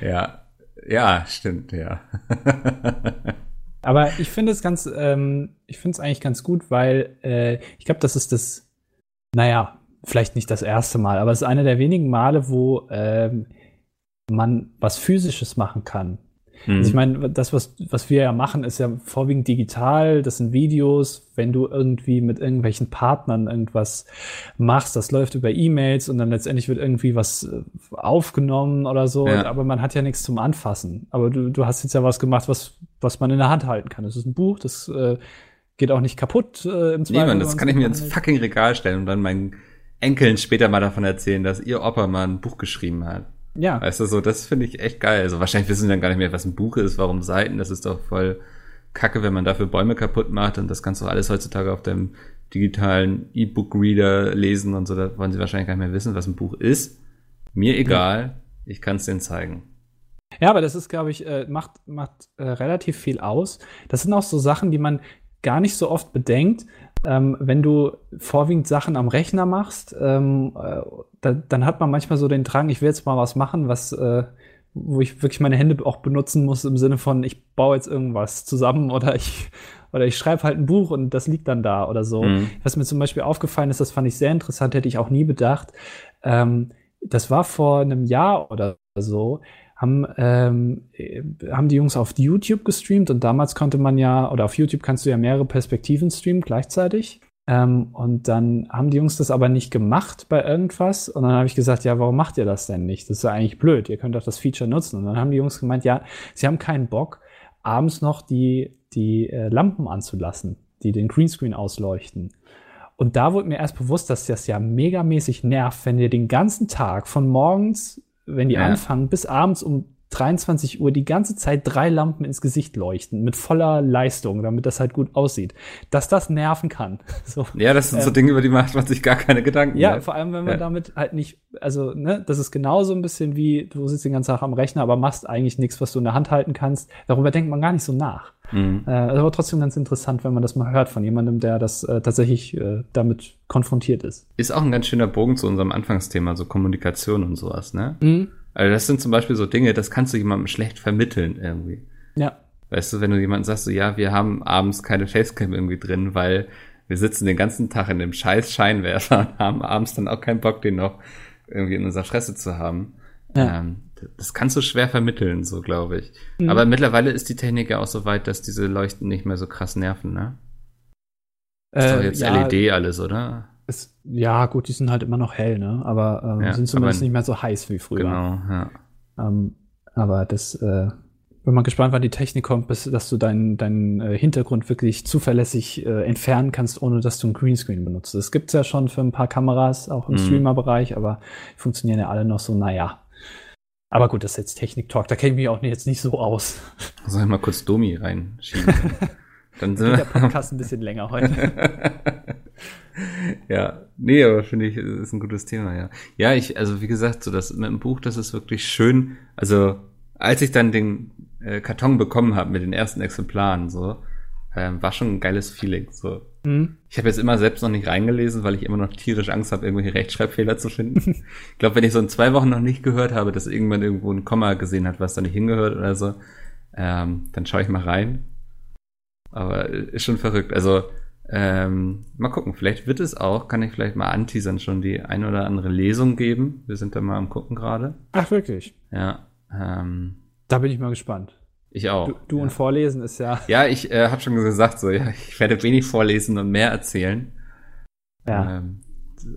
Ja, ja, stimmt, ja. Aber ich finde es ganz, ähm, ich finde es eigentlich ganz gut, weil äh, ich glaube, das ist das, naja, vielleicht nicht das erste Mal, aber es ist eine der wenigen Male, wo ähm, man was Physisches machen kann. Also ich meine, das, was, was wir ja machen, ist ja vorwiegend digital, das sind Videos, wenn du irgendwie mit irgendwelchen Partnern irgendwas machst, das läuft über E-Mails und dann letztendlich wird irgendwie was äh, aufgenommen oder so, Ja. aber man hat ja nichts zum Anfassen. Aber du, du hast jetzt ja was gemacht, was, was man in der Hand halten kann. Das ist ein Buch, das äh, geht auch nicht kaputt äh, im Zweifel. Wenn das kann ich mir ins fucking Regal stellen und dann meinen Enkeln später mal davon erzählen, dass ihr Opa mal ein Buch geschrieben hat. Ja, Weißt du, so, das finde ich echt geil. Also wahrscheinlich wissen sie dann gar nicht mehr, was ein Buch ist, warum Seiten. Das ist doch voll kacke, wenn man dafür Bäume kaputt macht und das kannst du alles heutzutage auf dem digitalen E-Book-Reader lesen und so. Da wollen sie wahrscheinlich gar nicht mehr wissen, was ein Buch ist. Mir egal. Ich kann es denen zeigen. Ja, aber das ist, glaube ich, äh, macht, macht äh, relativ viel aus. Das sind auch so Sachen, die man gar nicht so oft bedenkt. Ähm, wenn du vorwiegend Sachen am Rechner machst, ähm, äh, da, dann hat man manchmal so den Drang, ich will jetzt mal was machen, was, äh, wo ich wirklich meine Hände auch benutzen muss im Sinne von, ich baue jetzt irgendwas zusammen oder ich oder ich schreibe halt ein Buch und das liegt dann da oder so. Mhm. Was mir zum Beispiel aufgefallen ist, das fand ich sehr interessant, hätte ich auch nie bedacht. Ähm, das war vor einem Jahr oder so, haben, ähm, äh, haben die Jungs auf YouTube gestreamt und damals konnte man ja, oder auf YouTube kannst du ja mehrere Perspektiven streamen gleichzeitig. Ähm, und dann haben die Jungs das aber nicht gemacht bei irgendwas. Und dann habe ich gesagt, ja, warum macht ihr das denn nicht? Das ist ja eigentlich blöd. Ihr könnt doch das Feature nutzen. Und dann haben die Jungs gemeint, ja, sie haben keinen Bock, abends noch die, die äh, Lampen anzulassen, die den Greenscreen ausleuchten. Und da wurde mir erst bewusst, dass das ja megamäßig nervt, wenn ihr den ganzen Tag von morgens, wenn die Ja. anfangen, bis abends um 23 Uhr die ganze Zeit drei Lampen ins Gesicht leuchten, mit voller Leistung, damit das halt gut aussieht. Dass das nerven kann. So. Ja, das sind so Ähm, Dinge, über die macht man sich gar keine Gedanken. Ja, ne? vor allem, wenn man Ja. damit halt nicht, also, ne, das ist genauso ein bisschen wie, du sitzt den ganzen Tag am Rechner, aber machst eigentlich nichts, was du in der Hand halten kannst. Darüber denkt man gar nicht so nach. Mhm. Äh, aber trotzdem ganz interessant, wenn man das mal hört von jemandem, der das äh, tatsächlich äh, damit konfrontiert ist. Ist auch ein ganz schöner Bogen zu unserem Anfangsthema, so Kommunikation und sowas, ne? Mhm. Also das sind zum Beispiel so Dinge, das kannst du jemandem schlecht vermitteln irgendwie. Ja. Weißt du, wenn du jemandem sagst, so, ja, wir haben abends keine Facecam irgendwie drin, weil wir sitzen den ganzen Tag in dem scheiß Scheinwerfer und haben abends dann auch keinen Bock, den noch irgendwie in unserer Fresse zu haben. Ja. Ähm, das kannst du schwer vermitteln, so glaube ich. Mhm. Aber mittlerweile ist die Technik ja auch so weit, dass diese Leuchten nicht mehr so krass nerven, ne? Ist doch Äh, jetzt ja, LED alles, oder? Ist, ja, gut, die sind halt immer noch hell, ne? Aber ähm, Ja, sind zumindest aber- nicht mehr so heiß wie früher. Genau, ja. Ähm, aber das, äh, bin mal gespannt, wann die Technik kommt, bis, dass du deinen deinen äh, Hintergrund wirklich zuverlässig äh, entfernen kannst, ohne dass du einen Greenscreen benutzt. Das gibt's ja schon für ein paar Kameras, auch im Mhm. Streamer-Bereich, aber funktionieren ja alle noch so, naja. Aber gut, das ist jetzt Technik-Talk, da kenne ich mich auch jetzt nicht so aus. Soll ich mal kurz Domi reinschieben? Dann sind der. Podcast ein bisschen länger heute. ja, nee, aber finde ich, ist ein gutes Thema, ja. Ja, ich, also wie gesagt, so das mit dem Buch, das ist wirklich schön. Also, als ich dann den äh, Karton bekommen habe mit den ersten Exemplaren, so, ähm, war schon ein geiles Feeling. So. Hm? Ich habe jetzt immer selbst noch nicht reingelesen, weil ich immer noch tierisch Angst habe, irgendwelche Rechtschreibfehler zu finden. ich glaube, wenn ich so in zwei Wochen noch nicht gehört habe, dass irgendwann irgendwo ein Komma gesehen hat, was da nicht hingehört oder so, ähm, dann schaue ich mal rein. Aber ist schon verrückt. Also, ähm, mal gucken, vielleicht wird es auch, kann ich vielleicht mal anteasern, schon die ein oder andere Lesung geben. Wir sind da mal am gucken gerade. Ach, wirklich? Ja, ähm, Da bin ich mal gespannt. ich auch. Du, du ja. und Vorlesen ist ja, Ja, ich äh, habe schon gesagt, so, ja, ich werde wenig vorlesen und mehr erzählen. ja. Ähm,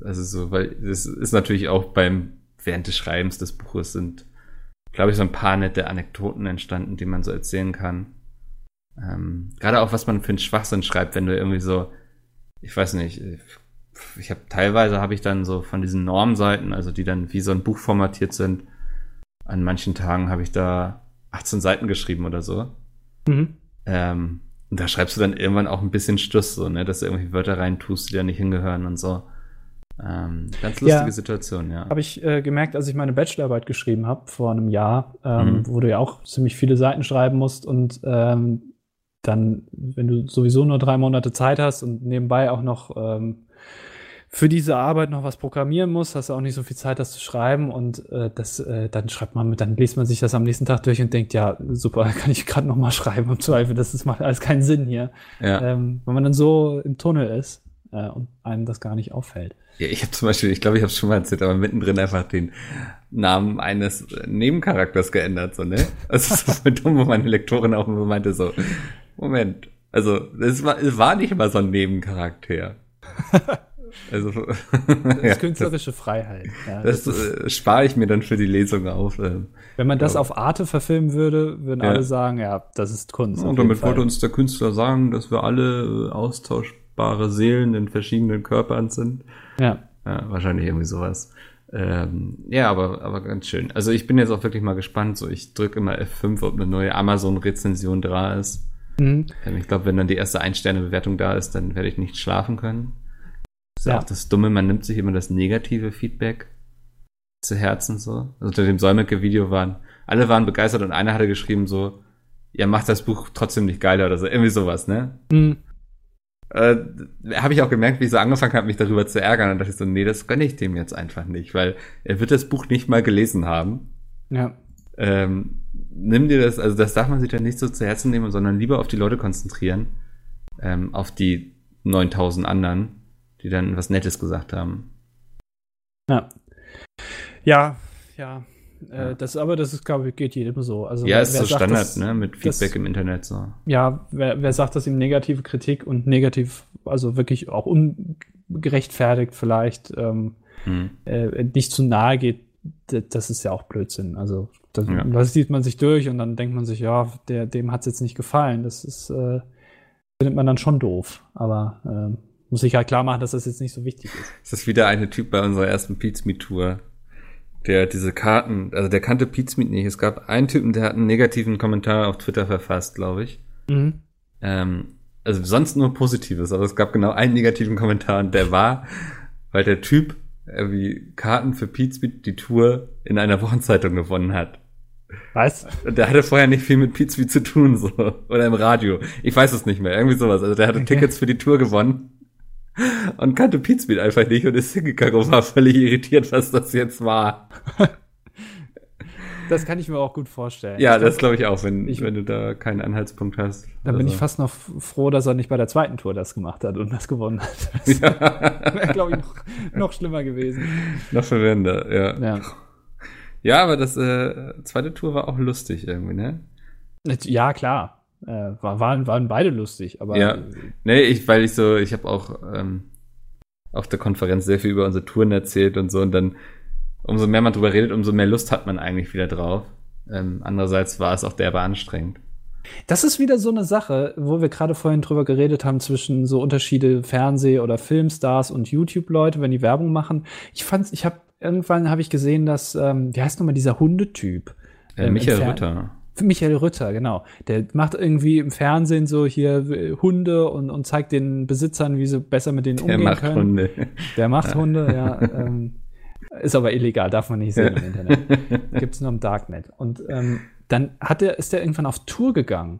also so, weil das ist natürlich auch beim, während des Schreibens des Buches sind, glaube ich, so ein paar nette Anekdoten entstanden, die man so erzählen kann. Ähm, Gerade auch, was man für einen Schwachsinn schreibt, wenn du irgendwie so, ich weiß nicht, ich habe teilweise habe ich dann so von diesen Normseiten, also die dann wie so ein Buch formatiert sind, an manchen Tagen habe ich da 18 Seiten geschrieben oder so. Mhm. Ähm, und da schreibst du dann irgendwann auch ein bisschen Stuss, so, ne, dass du irgendwie Wörter rein tust, die da nicht hingehören und so. Ähm, ganz lustige Ja. Situation, ja. Habe ich äh, gemerkt, als ich meine Bachelorarbeit geschrieben habe vor einem Jahr, ähm, Mhm. wo du ja auch ziemlich viele Seiten schreiben musst und ähm, dann, wenn du sowieso nur drei Monate Zeit hast und nebenbei auch noch ähm, für diese Arbeit noch was programmieren musst, hast du auch nicht so viel Zeit, das zu schreiben und äh, das, äh, dann schreibt man mit, dann liest man sich das am nächsten Tag durch und denkt, ja, super, kann ich gerade noch mal schreiben im Zweifel, das ist, macht alles keinen Sinn hier. ja. Ähm, wenn man dann so im Tunnel ist äh, und einem das gar nicht auffällt. ja ich habe zum Beispiel, ich glaube, ich habe es schon mal erzählt, aber mittendrin einfach den Namen eines Nebencharakters geändert, so, ne? Das ist so voll dumm, wo meine Lektorin auch immer meinte so, Moment, also, es war, es war nicht immer so ein Nebencharakter. Also, Das ist künstlerische Freiheit. Ja, das, das ist, äh, spare ich mir dann für die Lesung auf. ähm. wenn man das auf Arte verfilmen würde, würden Ja. alle sagen, ja, das ist Kunst. Und damit wollte uns der Künstler sagen, dass wir alle äh, austauschbare Seelen in verschiedenen Körpern sind. Ja. Ja, wahrscheinlich irgendwie sowas. Ähm, ja, aber, aber ganz schön. Also ich bin jetzt auch wirklich mal gespannt. So, ich drücke immer F5, ob eine neue Amazon-Rezension da ist. Mhm. Ähm, ich glaube, wenn dann die erste Ein-Sterne-Bewertung da ist, dann werde ich nicht schlafen können. Das ist Ja. auch das Dumme, man nimmt sich immer das negative Feedback zu Herzen so. Also unter dem Säumecke-Video waren, alle waren begeistert und einer hatte geschrieben so, ja, macht das Buch trotzdem nicht geiler oder so. Irgendwie sowas, ne? Mhm. Äh, habe ich auch gemerkt, wie ich so angefangen habe, mich darüber zu ärgern. Und dachte ich so, nee, das gönne ich dem jetzt einfach nicht, weil er wird das Buch nicht mal gelesen haben. Ja. Ähm, nimm dir das, also das darf man sich dann nicht so zu Herzen nehmen, sondern lieber auf die Leute konzentrieren, ähm, auf die 9000 anderen, die dann was Nettes gesagt haben. Ja. Ja, ja. Äh, Ja. das, aber das ist, glaube ich, geht jedem so. Also, ja, wer- ist wer so sagt, Standard, dass- ne? Mit das- Feedback im Internet so. Ja, wer, wer sagt, dass ihm negative Kritik und negativ, also wirklich auch ungerechtfertigt vielleicht ähm, Hm. äh, nicht zu nahe geht, das ist ja auch Blödsinn. Also das, Ja. das sieht man sich durch und dann denkt man sich, ja, der, dem hat es jetzt nicht gefallen. Das ist, äh, findet man dann schon doof. Aber ähm, muss ich halt klar machen, dass das jetzt nicht so wichtig ist. Es ist wieder eine Typ bei unserer ersten Pizmeet Tour, der diese Karten, also der kannte Pizmeet nicht. Es gab einen Typen, der hat einen negativen Kommentar auf Twitter verfasst, glaube ich. Mhm. Ähm, also sonst nur Positives, aber es gab genau einen negativen Kommentar und der war, weil der Typ irgendwie Karten für Pizmeet die Tour in einer Wochenzeitung gewonnen hat. Was? Der hatte vorher nicht viel mit Pizmeet zu tun, so. Oder im Radio. Ich weiß es nicht mehr. Irgendwie sowas. Also der hatte Okay. Tickets für die Tour gewonnen. Und kannte Pizmeet einfach nicht und ist hingegangen und war völlig irritiert, was das jetzt war. Das kann ich mir auch gut vorstellen. Ja, Ich das glaub, glaube ich auch, wenn, ich- wenn du da keinen Anhaltspunkt hast. Dann bin Also. ich fast noch froh, dass er nicht bei der zweiten Tour das gemacht hat und das gewonnen hat. Das Ja, wäre, glaube ich, noch, noch schlimmer gewesen. noch verwirrender, ja. ja. Ja, aber das äh, zweite Tour war auch lustig irgendwie, ne? ja klar. Äh, war, waren, waren beide lustig, aber Ja. Nee, ich, weil ich so, ich habe auch ähm, auf der Konferenz sehr viel über unsere Touren erzählt und so und dann, umso mehr man drüber redet, umso mehr Lust hat man eigentlich wieder drauf. Ähm, andererseits war es auch derbe anstrengend. Das ist wieder so eine Sache, wo wir gerade vorhin drüber geredet haben zwischen so Unterschiede Fernseh- oder Filmstars und YouTube-Leute, wenn die Werbung machen. Ich fand's, ich habe irgendwann habe ich gesehen, dass ähm, wie heißt nochmal dieser Hundetyp? Äh, Ähm, Michael Rütter. Michael Rütter, genau. Der macht irgendwie im Fernsehen so hier äh, Hunde und, und zeigt den Besitzern, wie sie besser mit denen Der umgehen macht können. Hunde. Der macht Hunde, ja. Ähm, ist aber illegal, darf man nicht sehen im Internet. Gibt's nur im Darknet. Und ähm, dann hat er, ist er irgendwann auf Tour gegangen.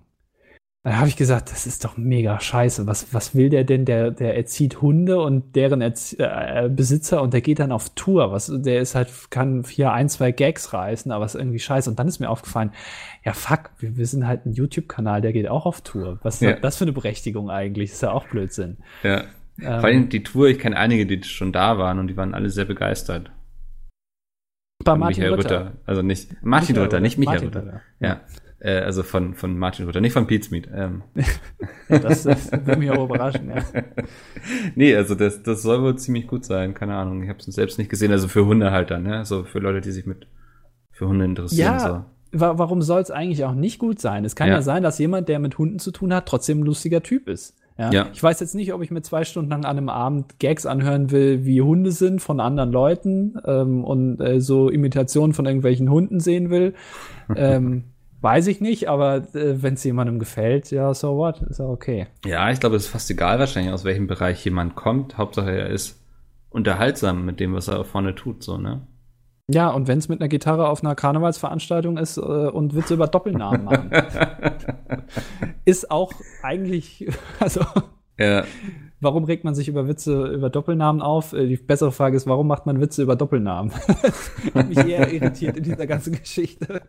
Da habe ich gesagt, das ist doch mega scheiße. Was, was will der denn? Der, der erzieht Hunde und deren Erzie äh, Besitzer und der geht dann auf Tour. Was, der ist halt, kann hier ein, zwei Gags reißen, aber ist irgendwie scheiße. Und dann ist mir aufgefallen, ja fuck, wir, wir sind halt ein YouTube-Kanal, der geht auch auf Tour. Was Ja. hat das für eine Berechtigung eigentlich? ist ja auch Blödsinn. Ja. Ähm, Vor allem die Tour, ich kenne einige, die schon da waren und die waren alle sehr begeistert. Bei Martin Michael Rütter. Rütter. Also nicht Martin Michael Rütter, nicht Michael Rütter. Rütter. Ja. Äh, also von, von Martin Rütter, nicht von Pete's Meat. Ähm. Ja, das, das würde mich auch überraschen, ja. nee, also das, das soll wohl ziemlich gut sein, keine Ahnung. Ich habe es selbst nicht gesehen, also für Hundehalter, ne? So für Leute, die sich mit für Hunde interessieren. Ja, wa warum soll es eigentlich auch nicht gut sein? Es kann Ja. ja. sein, dass jemand, der mit Hunden zu tun hat, trotzdem ein lustiger Typ ist. Ja? Ja. Ich weiß jetzt nicht, ob ich mir zwei Stunden lang an einem Abend Gags anhören will, wie Hunde sind von anderen Leuten ähm, und äh, so Imitationen von irgendwelchen Hunden sehen will. ähm, weiß ich nicht, aber äh, wenn es jemandem gefällt, ja, so what, ist ja okay. Ja, ich glaube, es ist fast egal wahrscheinlich, aus welchem Bereich jemand kommt. Hauptsache, er ist unterhaltsam mit dem, was er vorne tut, so, ne? Ja, und wenn es mit einer Gitarre auf einer Karnevalsveranstaltung ist äh, und Witze über Doppelnamen machen, ist auch eigentlich, also ja, Warum regt man sich über Witze über Doppelnamen auf? Äh, Die bessere Frage ist, warum macht man Witze über Doppelnamen? Das hat mich eher irritiert in dieser ganzen Geschichte.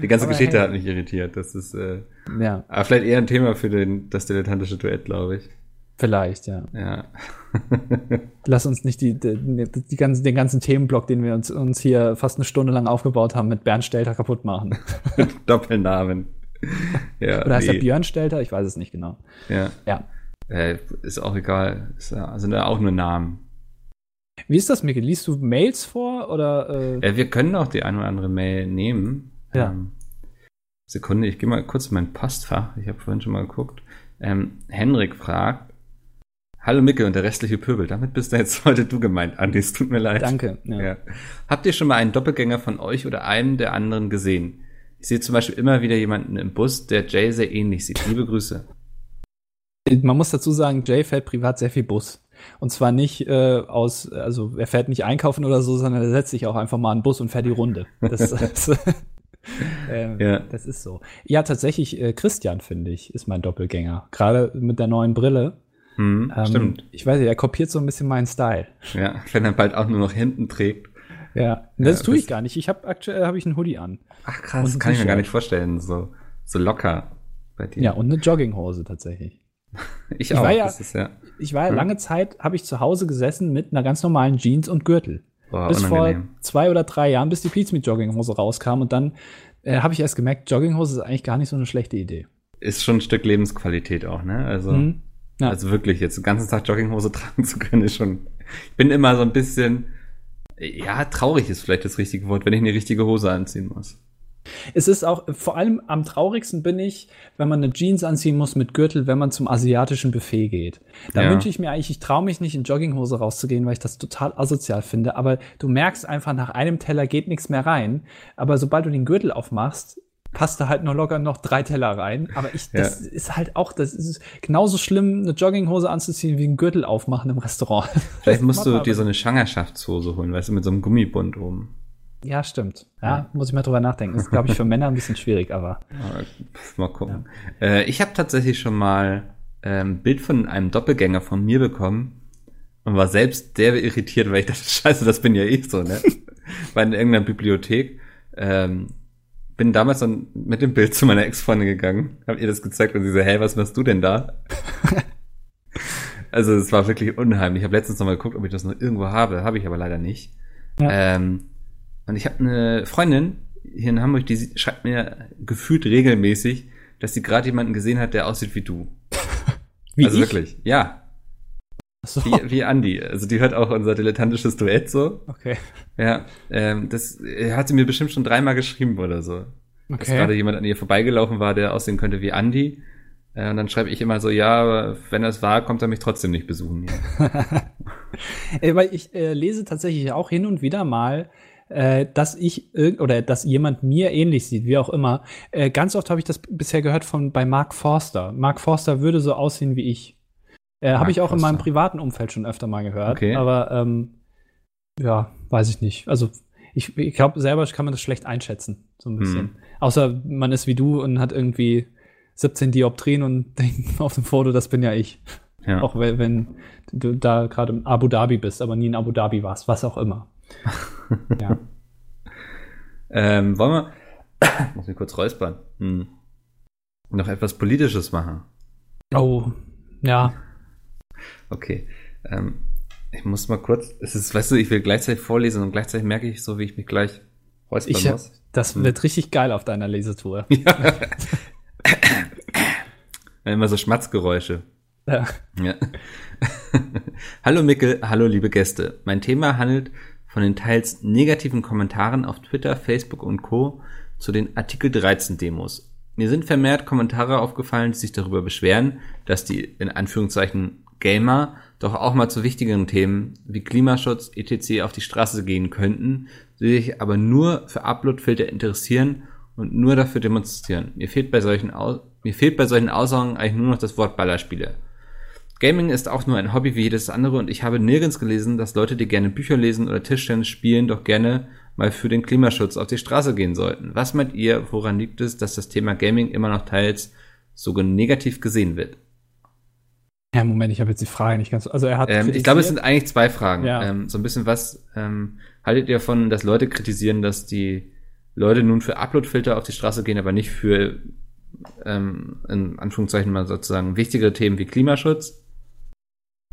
die ganze Aber Geschichte hey. hat mich irritiert. Das ist äh, Ja, aber vielleicht eher ein Thema für den, das dilettantische Duett, glaube ich. vielleicht, ja. Ja. Lass uns nicht die, die, die ganzen, den ganzen Themenblock, den wir uns, uns hier fast eine Stunde lang aufgebaut haben, mit Bernd Stelter kaputt machen. Doppelnamen. Ja, Oder heißt nee. er Björn Stelter? Ich weiß es nicht genau. Ja. Ja. Äh, ist auch egal. Ist, ja- sind ja auch nur Namen. Wie ist das, Mikkel? Liest du Mails vor oder? Äh, Äh, wir können auch die eine oder andere Mail nehmen. Ja. Ähm, Sekunde, ich gehe mal kurz in mein Postfach. Ich habe vorhin schon mal geguckt. Ähm, Henrik fragt, Hallo Micke und der restliche Pöbel. Damit bist du jetzt heute du gemeint, Andi. Es tut mir leid. danke. Ja. Ja. Habt ihr schon mal einen Doppelgänger von euch oder einem der anderen gesehen? Ich sehe zum Beispiel immer wieder jemanden im Bus, der Jay sehr ähnlich sieht. Liebe Grüße. Man muss dazu sagen, Jay fährt privat sehr viel Bus. Und zwar nicht äh, aus, also er fährt nicht einkaufen oder so, sondern er setzt sich auch einfach mal in den Bus und fährt die Runde. Das, das, ähm, Ja. das ist so. Ja, tatsächlich, äh, Christian, finde ich, ist mein Doppelgänger. Gerade mit der neuen Brille. Hm, Ähm, stimmt. Ich weiß nicht, er kopiert so ein bisschen meinen Style. Ja, wenn er bald auch nur noch hinten trägt. Ja, das Ja, tue ich das- gar nicht. Ich habe aktuell habe ich einen Hoodie an. Ach krass, ein kann ich mir gar nicht vorstellen. So, so locker bei dir. Ja, und eine Jogginghose tatsächlich. ich ich auch. war ja- das ist ja. Ich war ja Hm. lange Zeit, habe ich zu Hause gesessen mit einer ganz normalen Jeans und Gürtel. Boah, bis unangenehm. vor zwei oder drei Jahren, bis die Pizza mit Jogginghose rauskam. Und dann äh, habe ich erst gemerkt, Jogginghose ist eigentlich gar nicht so eine schlechte Idee. Ist schon ein Stück Lebensqualität auch, ne? Also, Mhm. Ja. also wirklich, jetzt den ganzen Tag Jogginghose tragen zu können, ist schon. Ich bin immer so ein bisschen, ja, traurig ist vielleicht das richtige Wort, wenn ich eine richtige Hose anziehen muss. Es ist auch, vor allem am traurigsten bin ich, wenn man eine Jeans anziehen muss mit Gürtel, wenn man zum asiatischen Buffet geht. Da Ja. wünsche ich mir eigentlich, ich traue mich nicht in Jogginghose rauszugehen, weil ich das total asozial finde. Aber du merkst einfach, nach einem Teller geht nichts mehr rein. Aber sobald du den Gürtel aufmachst, passt da halt nur locker noch drei Teller rein. Aber ich, das ist halt auch, das ist genauso schlimm, eine Jogginghose anzuziehen, wie einen Gürtel aufmachen im Restaurant. Vielleicht musst du dir so eine Schwangerschaftshose holen, weißt du, mit so einem Gummibund oben. Ja, stimmt. Ja, muss ich mal drüber nachdenken. Ist, glaube ich, für Männer ein bisschen schwierig, aber. Mal gucken. Äh, ich habe tatsächlich schon mal ein ähm, Bild von einem Doppelgänger von mir bekommen und war selbst sehr irritiert, weil ich dachte, scheiße, das bin ja ich so, ne? war in irgendeiner Bibliothek. Ähm, bin damals dann mit dem Bild zu meiner Ex-Freundin gegangen, hab ihr das gezeigt und sie so, hey, was machst du denn da? also es war wirklich unheimlich. Ich habe letztens noch mal geguckt, ob ich das noch irgendwo habe, habe ich aber leider nicht. Ja. Ähm, und ich habe eine Freundin hier in Hamburg, die schreibt mir gefühlt regelmäßig, dass sie gerade jemanden gesehen hat, der aussieht wie du. Wie also ich? wirklich, ja, So. wie, wie Andi. Also die hört auch unser dilettantisches Duett so. Okay. Ja, ähm, das äh, hat sie mir bestimmt schon dreimal geschrieben oder so. Dass gerade Okay. jemand an ihr vorbeigelaufen war, der aussehen könnte wie Andi. Äh, und dann schreibe ich immer so, ja, wenn das war, kommt er mich trotzdem nicht besuchen. Äh, Weil ich äh, lese tatsächlich auch hin und wieder mal, äh, dass ich oder dass jemand mir ähnlich sieht, wie auch immer. Äh, ganz oft habe ich das bisher gehört von bei Mark Forster. Mark Forster würde so aussehen wie ich. Äh, habe ich auch in meinem privaten Umfeld schon öfter mal gehört. Okay. Aber ähm, ja, weiß ich nicht. Also ich, ich glaube, selber kann man das schlecht einschätzen, so ein bisschen. Hm. Außer man ist wie du und hat irgendwie 17 Dioptrien und denkt auf dem Foto, das bin ja ich. Ja. Auch wenn, wenn du da gerade in Abu Dhabi bist, aber nie in Abu Dhabi warst, was auch immer. ja. Ähm, wollen wir, muss mich kurz räuspern, hm. noch etwas Politisches machen? Oh, ja. Okay. Ähm, ich muss mal kurz, es ist, weißt du, ich will gleichzeitig vorlesen und gleichzeitig merke ich so, wie ich mich gleich räuspern Ich, muss. das wird richtig geil auf deiner Lesetour. Immer so Schmatzgeräusche. Ja. Ja. hallo Mickel, hallo liebe Gäste. Mein Thema handelt von den teils negativen Kommentaren auf Twitter, Facebook und Co. zu den Artikel 13 Demos. Mir sind vermehrt Kommentare aufgefallen, die sich darüber beschweren, dass die in Anführungszeichen Gamer doch auch mal zu wichtigeren Themen wie Klimaschutz etc. auf die Straße gehen könnten, sie sich aber nur für Uploadfilter interessieren und nur dafür demonstrieren. Mir fehlt bei solchen, Au mir fehlt bei solchen Aussagen eigentlich nur noch das Wort Ballerspiele. Gaming ist auch nur ein Hobby wie jedes andere und ich habe nirgends gelesen, dass Leute, die gerne Bücher lesen oder Tischtennis spielen, doch gerne mal für den Klimaschutz auf die Straße gehen sollten. Was meint ihr, woran liegt es, dass das Thema Gaming immer noch teils sogar negativ gesehen wird? Ja, Moment, ich habe jetzt die Frage nicht ganz. Also er hat. Ähm, ich glaube, es sind eigentlich zwei Fragen. Ja. Ähm, so ein bisschen was ähm, haltet ihr davon, dass Leute kritisieren, dass die Leute nun für Uploadfilter auf die Straße gehen, aber nicht für ähm, in Anführungszeichen mal sozusagen wichtigere Themen wie Klimaschutz?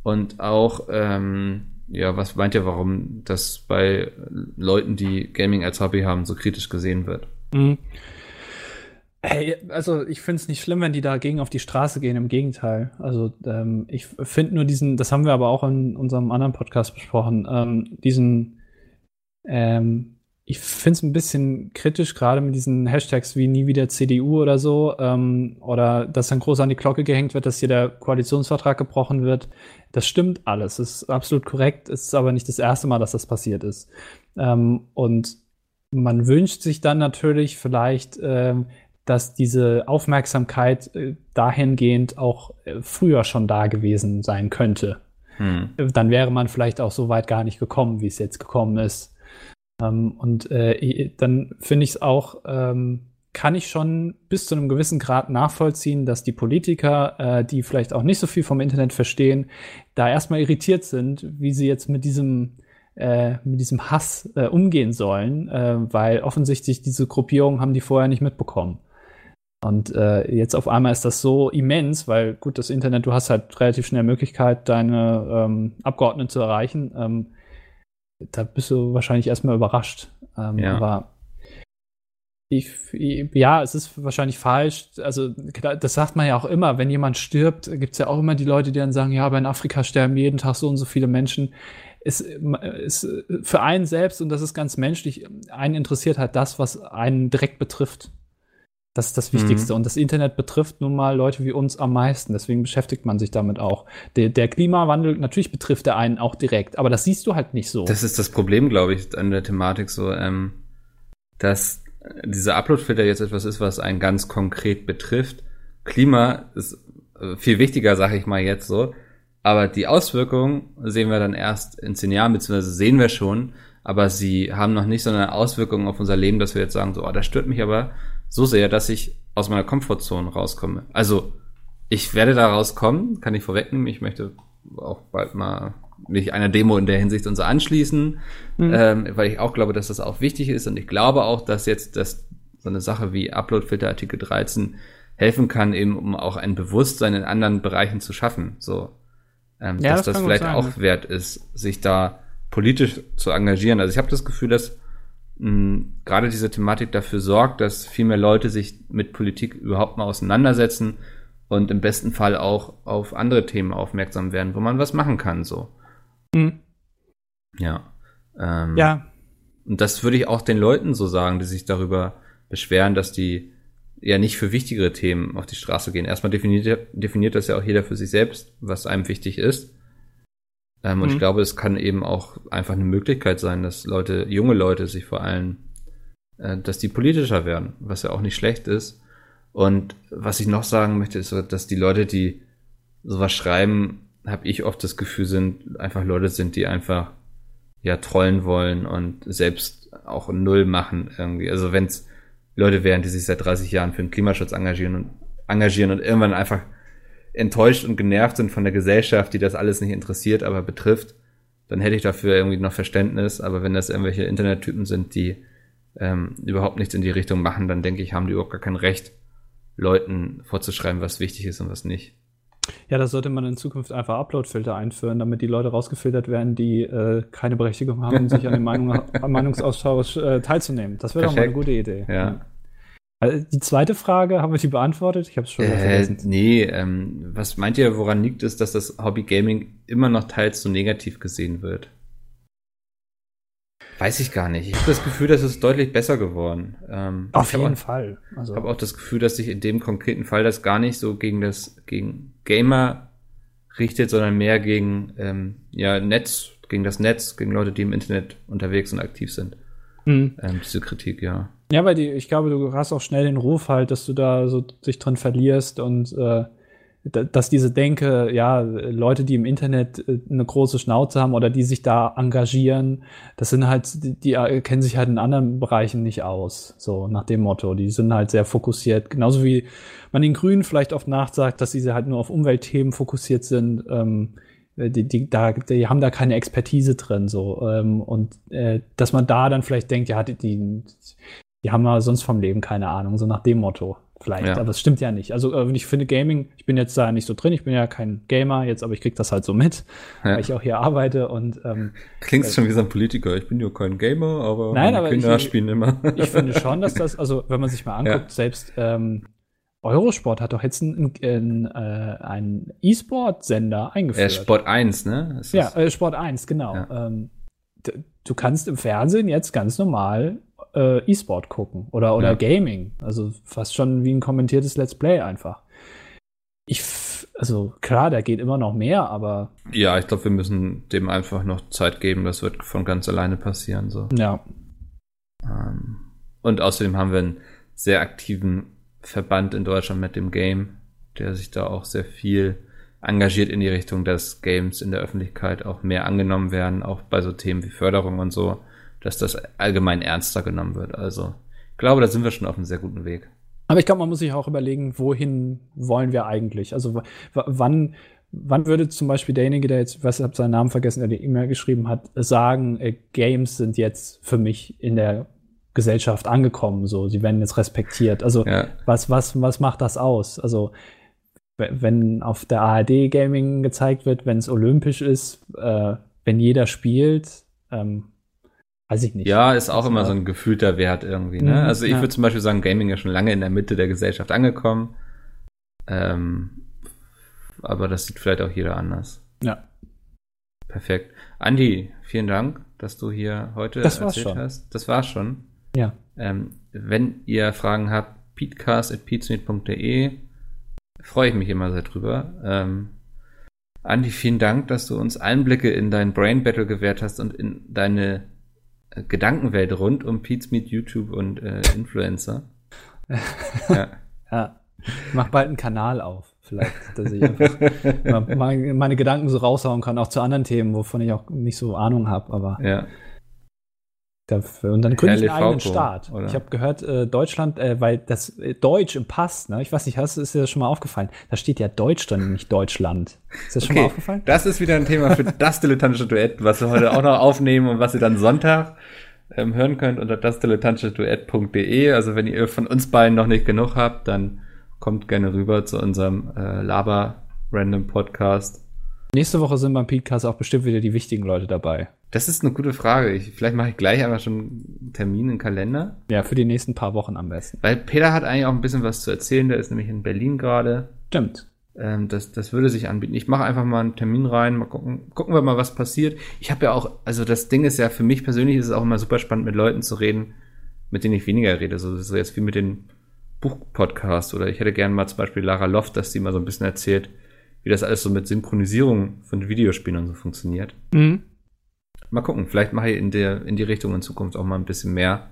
Und auch, ähm, ja, was meint ihr, warum das bei Leuten, die Gaming als Hobby haben, so kritisch gesehen wird? Mhm. Hey, also ich finde es nicht schlimm, wenn die dagegen auf die Straße gehen, im Gegenteil. Also ähm, ich finde nur diesen, das haben wir aber auch in unserem anderen Podcast besprochen, ähm, diesen, ähm, ich finde es ein bisschen kritisch, gerade mit diesen Hashtags wie nie wieder CDU oder so, ähm, oder dass dann groß an die Glocke gehängt wird, dass hier der Koalitionsvertrag gebrochen wird. Das stimmt alles, ist absolut korrekt, es ist aber nicht das erste Mal, dass das passiert ist. Ähm, und man wünscht sich dann natürlich vielleicht, ähm, dass diese Aufmerksamkeit äh, dahingehend auch äh, früher schon da gewesen sein könnte. Hm. Dann wäre man vielleicht auch so weit gar nicht gekommen, wie es jetzt gekommen ist. Ähm, und äh, dann finde ich es auch, ähm, kann ich schon bis zu einem gewissen Grad nachvollziehen, dass die Politiker, äh, die vielleicht auch nicht so viel vom Internet verstehen, da erstmal irritiert sind, wie sie jetzt mit diesem äh, mit diesem Hass äh, umgehen sollen, äh, weil offensichtlich diese Gruppierungen haben die vorher nicht mitbekommen. Und äh, jetzt auf einmal ist das so immens, weil gut, das Internet, du hast halt relativ schnell Möglichkeit, deine ähm, Abgeordneten zu erreichen. Ähm, da bist du wahrscheinlich erstmal überrascht. Ähm, Ja. Aber ich, ja, es ist wahrscheinlich falsch. Also, das sagt man ja auch immer. Wenn jemand stirbt, gibt es ja auch immer die Leute, die dann sagen, ja, aber in Afrika sterben jeden Tag so und so viele Menschen. Es ist für einen selbst, und das ist ganz menschlich, einen interessiert halt das, was einen direkt betrifft. Das ist das Wichtigste. Mhm. Und das Internet betrifft nun mal Leute wie uns am meisten. Deswegen beschäftigt man sich damit auch. Der, der Klimawandel, natürlich betrifft er einen auch direkt, aber das siehst du halt nicht so. Das ist das Problem, glaube ich, an der Thematik so, ähm, dass dieser Upload-Filter jetzt etwas ist, was einen ganz konkret betrifft. Klima ist äh, viel wichtiger, sage ich mal jetzt so. Aber die Auswirkungen sehen wir dann erst in zehn Jahren, beziehungsweise sehen wir schon, aber sie haben noch nicht so eine Auswirkung auf unser Leben, dass wir jetzt sagen, so, oh, das stört mich aber so sehr, dass ich aus meiner Komfortzone rauskomme. Also, ich werde da rauskommen, kann ich vorwegnehmen. Ich möchte auch bald mal mich einer Demo in der Hinsicht und so anschließen, Mhm. ähm, weil ich auch glaube, dass das auch wichtig ist und ich glaube auch, dass jetzt das, so eine Sache wie Uploadfilter Artikel 13 helfen kann, eben um auch ein Bewusstsein in anderen Bereichen zu schaffen, so. Ähm, Ja, dass das das, vielleicht sein, auch wert ist, sich da politisch zu engagieren. Also ich habe das Gefühl, dass mh, gerade diese Thematik dafür sorgt, dass viel mehr Leute sich mit Politik überhaupt mal auseinandersetzen und im besten Fall auch auf andere Themen aufmerksam werden, wo man was machen kann, so. Mhm. Ja. Ähm, Ja, Und das würde ich auch den Leuten so sagen, die sich darüber beschweren, dass die ja nicht für wichtigere Themen auf die Straße gehen. Erstmal definiert, definiert das ja auch jeder für sich selbst, was einem wichtig ist. Ähm, Und Mhm. ich glaube, es kann eben auch einfach eine Möglichkeit sein, dass Leute, junge Leute sich vor allem, äh, dass die politischer werden, was ja auch nicht schlecht ist. Und was ich noch sagen möchte, ist, dass die Leute, die sowas schreiben, habe ich oft das Gefühl, sind einfach Leute sind, die einfach ja trollen wollen und selbst auch null machen irgendwie. Also wenn es Leute wären, die sich seit 30 Jahren für den Klimaschutz engagieren und engagieren und irgendwann einfach enttäuscht und genervt sind von der Gesellschaft, die das alles nicht interessiert, aber betrifft, dann hätte ich dafür irgendwie noch Verständnis. Aber wenn das irgendwelche Internettypen sind, die ähm, überhaupt nichts in die Richtung machen, dann denke ich, haben die überhaupt gar kein Recht, Leuten vorzuschreiben, was wichtig ist und was nicht. ja, da sollte man in Zukunft einfach Upload-Filter einführen, damit die Leute rausgefiltert werden, die äh, keine Berechtigung haben, sich an dem Meinung, Meinungsaustausch äh, teilzunehmen. Das wäre doch mal eine gute Idee. Ja. Also die zweite Frage, haben wir die beantwortet? Ich habe es schon Äh, vergessen. nee, ähm, was meint ihr, woran liegt es, dass das Hobby Gaming immer noch teils so negativ gesehen wird? Weiß ich gar nicht. Ich habe das Gefühl, dass es deutlich besser geworden. Ähm, Auf jeden auch, Fall. Also, Ich habe auch das Gefühl, dass sich in dem konkreten Fall das gar nicht so gegen das gegen Gamer richtet, sondern mehr gegen ähm, ja Netz, gegen das Netz, gegen Leute, die im Internet unterwegs und aktiv sind. Mhm. Ähm, diese Kritik, ja. Ja, weil die, ich glaube, du hast auch schnell den Ruf halt, dass du da so dich drin verlierst und äh, da- dass diese Denke, ja, Leute, die im Internet äh, eine große Schnauze haben oder die sich da engagieren, das sind halt, die, die äh, kennen sich halt in anderen Bereichen nicht aus. So nach dem Motto. Die sind halt sehr fokussiert. Genauso wie man den Grünen vielleicht oft nachsagt, dass sie halt nur auf Umweltthemen fokussiert sind. Ähm, die, die, da, die haben da keine Expertise drin, so. Ähm, und äh, dass man da dann vielleicht denkt, ja, die, die, die haben ja sonst vom Leben keine Ahnung, so nach dem Motto vielleicht. Ja. Aber es stimmt ja nicht. Also äh, ich finde Gaming, ich bin jetzt da nicht so drin, ich bin ja kein Gamer jetzt, aber ich krieg das halt so mit, Ja. weil ich auch hier arbeite und ähm, Klingt schon wie so ein Politiker. Ich bin ja kein Gamer, aber Nein, aber Kinder ich- spielen immer. ich finde schon, dass das, also wenn man sich mal anguckt, Ja. selbst ähm, Eurosport hat doch jetzt einen ein, äh, einen E-Sport-Sender eingeführt. äh, Sport 1, ne? Ist Ja, äh, Sport 1, genau. Ähm, du kannst im Fernsehen jetzt ganz normal äh, E-Sport gucken oder, oder Ja. Gaming. Also fast schon wie ein kommentiertes Let's Play einfach. Ich, also klar, da geht immer noch mehr, aber ja, ich glaube, wir müssen dem einfach noch Zeit geben. Das wird von ganz alleine passieren. So. ja. Ähm, und außerdem haben wir einen sehr aktiven Verband in Deutschland mit dem Game, der sich da auch sehr viel engagiert in die Richtung, dass Games in der Öffentlichkeit auch mehr angenommen werden, auch bei so Themen wie Förderung und so, dass das allgemein ernster genommen wird. Also ich glaube, da sind wir schon auf einem sehr guten Weg. Aber ich glaube, man muss sich auch überlegen, wohin wollen wir eigentlich? Also wann, wann würde zum Beispiel derjenige, der jetzt, was ich habe seinen Namen vergessen, der die E-Mail geschrieben hat, sagen, äh, Games sind jetzt für mich in der Gesellschaft angekommen, so, sie werden jetzt respektiert. Also Ja, was, was, was macht das aus? Also wenn auf der ARD Gaming gezeigt wird, wenn es olympisch ist, äh, wenn jeder spielt, ähm, Weiß ich nicht. Ja, ist auch immer so ein gefühlter Wert irgendwie. Ne? Mhm, also ich ja. würde zum Beispiel sagen, Gaming ist schon lange in der Mitte der Gesellschaft angekommen. Ähm, aber das sieht vielleicht auch jeder anders. Ja. Perfekt. Andi, vielen Dank, dass du hier heute Das erzählt schon. hast. Das war's schon. Ja. Ähm, wenn ihr Fragen habt, peatcast.peatsmeet.de freue ich mich immer sehr drüber. Ähm, Andi, vielen Dank, dass du uns Einblicke in dein Brain Battle gewährt hast und in deine Gedankenwelt rund um Peatsmeet, YouTube und äh, Influencer. ja. Ja. Ich mach bald einen Kanal auf, vielleicht, dass ich einfach meine Gedanken so raushauen kann, auch zu anderen Themen, wovon ich auch nicht so Ahnung habe, aber ja. Dafür. Und dann gründe ich einen Herr eigenen Staat. oder? Ich habe gehört, äh, Deutschland, äh, weil das äh, Deutsch im Pass, ne? Ich weiß nicht, hast ist dir das schon mal aufgefallen? Da steht ja Deutsch drin, nicht Deutschland. Ist das schon mal aufgefallen? Das ist wieder ein Thema für das dilettantische Duett, was wir heute auch noch aufnehmen und was ihr dann Sonntag ähm, hören könnt unter dasdilettantischeduett.de. Also wenn ihr von uns beiden noch nicht genug habt, dann kommt gerne rüber zu unserem äh, Laber Random Podcast. Nächste Woche sind beim Podcast auch bestimmt wieder die wichtigen Leute dabei. Das ist eine gute Frage. Ich, vielleicht mache ich gleich einfach schon einen Termin im Kalender. Ja, für die nächsten paar Wochen am besten. Weil Peter hat eigentlich auch ein bisschen was zu erzählen. Der ist nämlich in Berlin gerade. Stimmt. Ähm, das, das würde sich anbieten. Ich mache einfach mal einen Termin rein, mal gucken, gucken wir mal, was passiert. Ich habe ja auch, also das Ding ist ja, für mich persönlich ist es auch immer super spannend, mit Leuten zu reden, mit denen ich weniger rede. So, so jetzt wie mit den Buchpodcasts oder ich hätte gerne mal zum Beispiel Lara Loft, dass die mal so ein bisschen erzählt, wie das alles so mit Synchronisierung von Videospielen und so funktioniert. Mhm. Mal gucken, vielleicht mache ich in der in die Richtung in Zukunft auch mal ein bisschen mehr.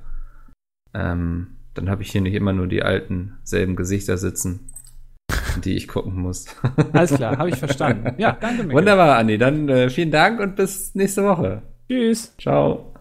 Ähm, dann habe ich hier nicht immer nur die alten selben Gesichter sitzen, die ich gucken muss. Alles klar, habe ich verstanden. Ja, danke mir. Wunderbar, Andi. Dann äh, vielen Dank und bis nächste Woche. Tschüss. Ciao.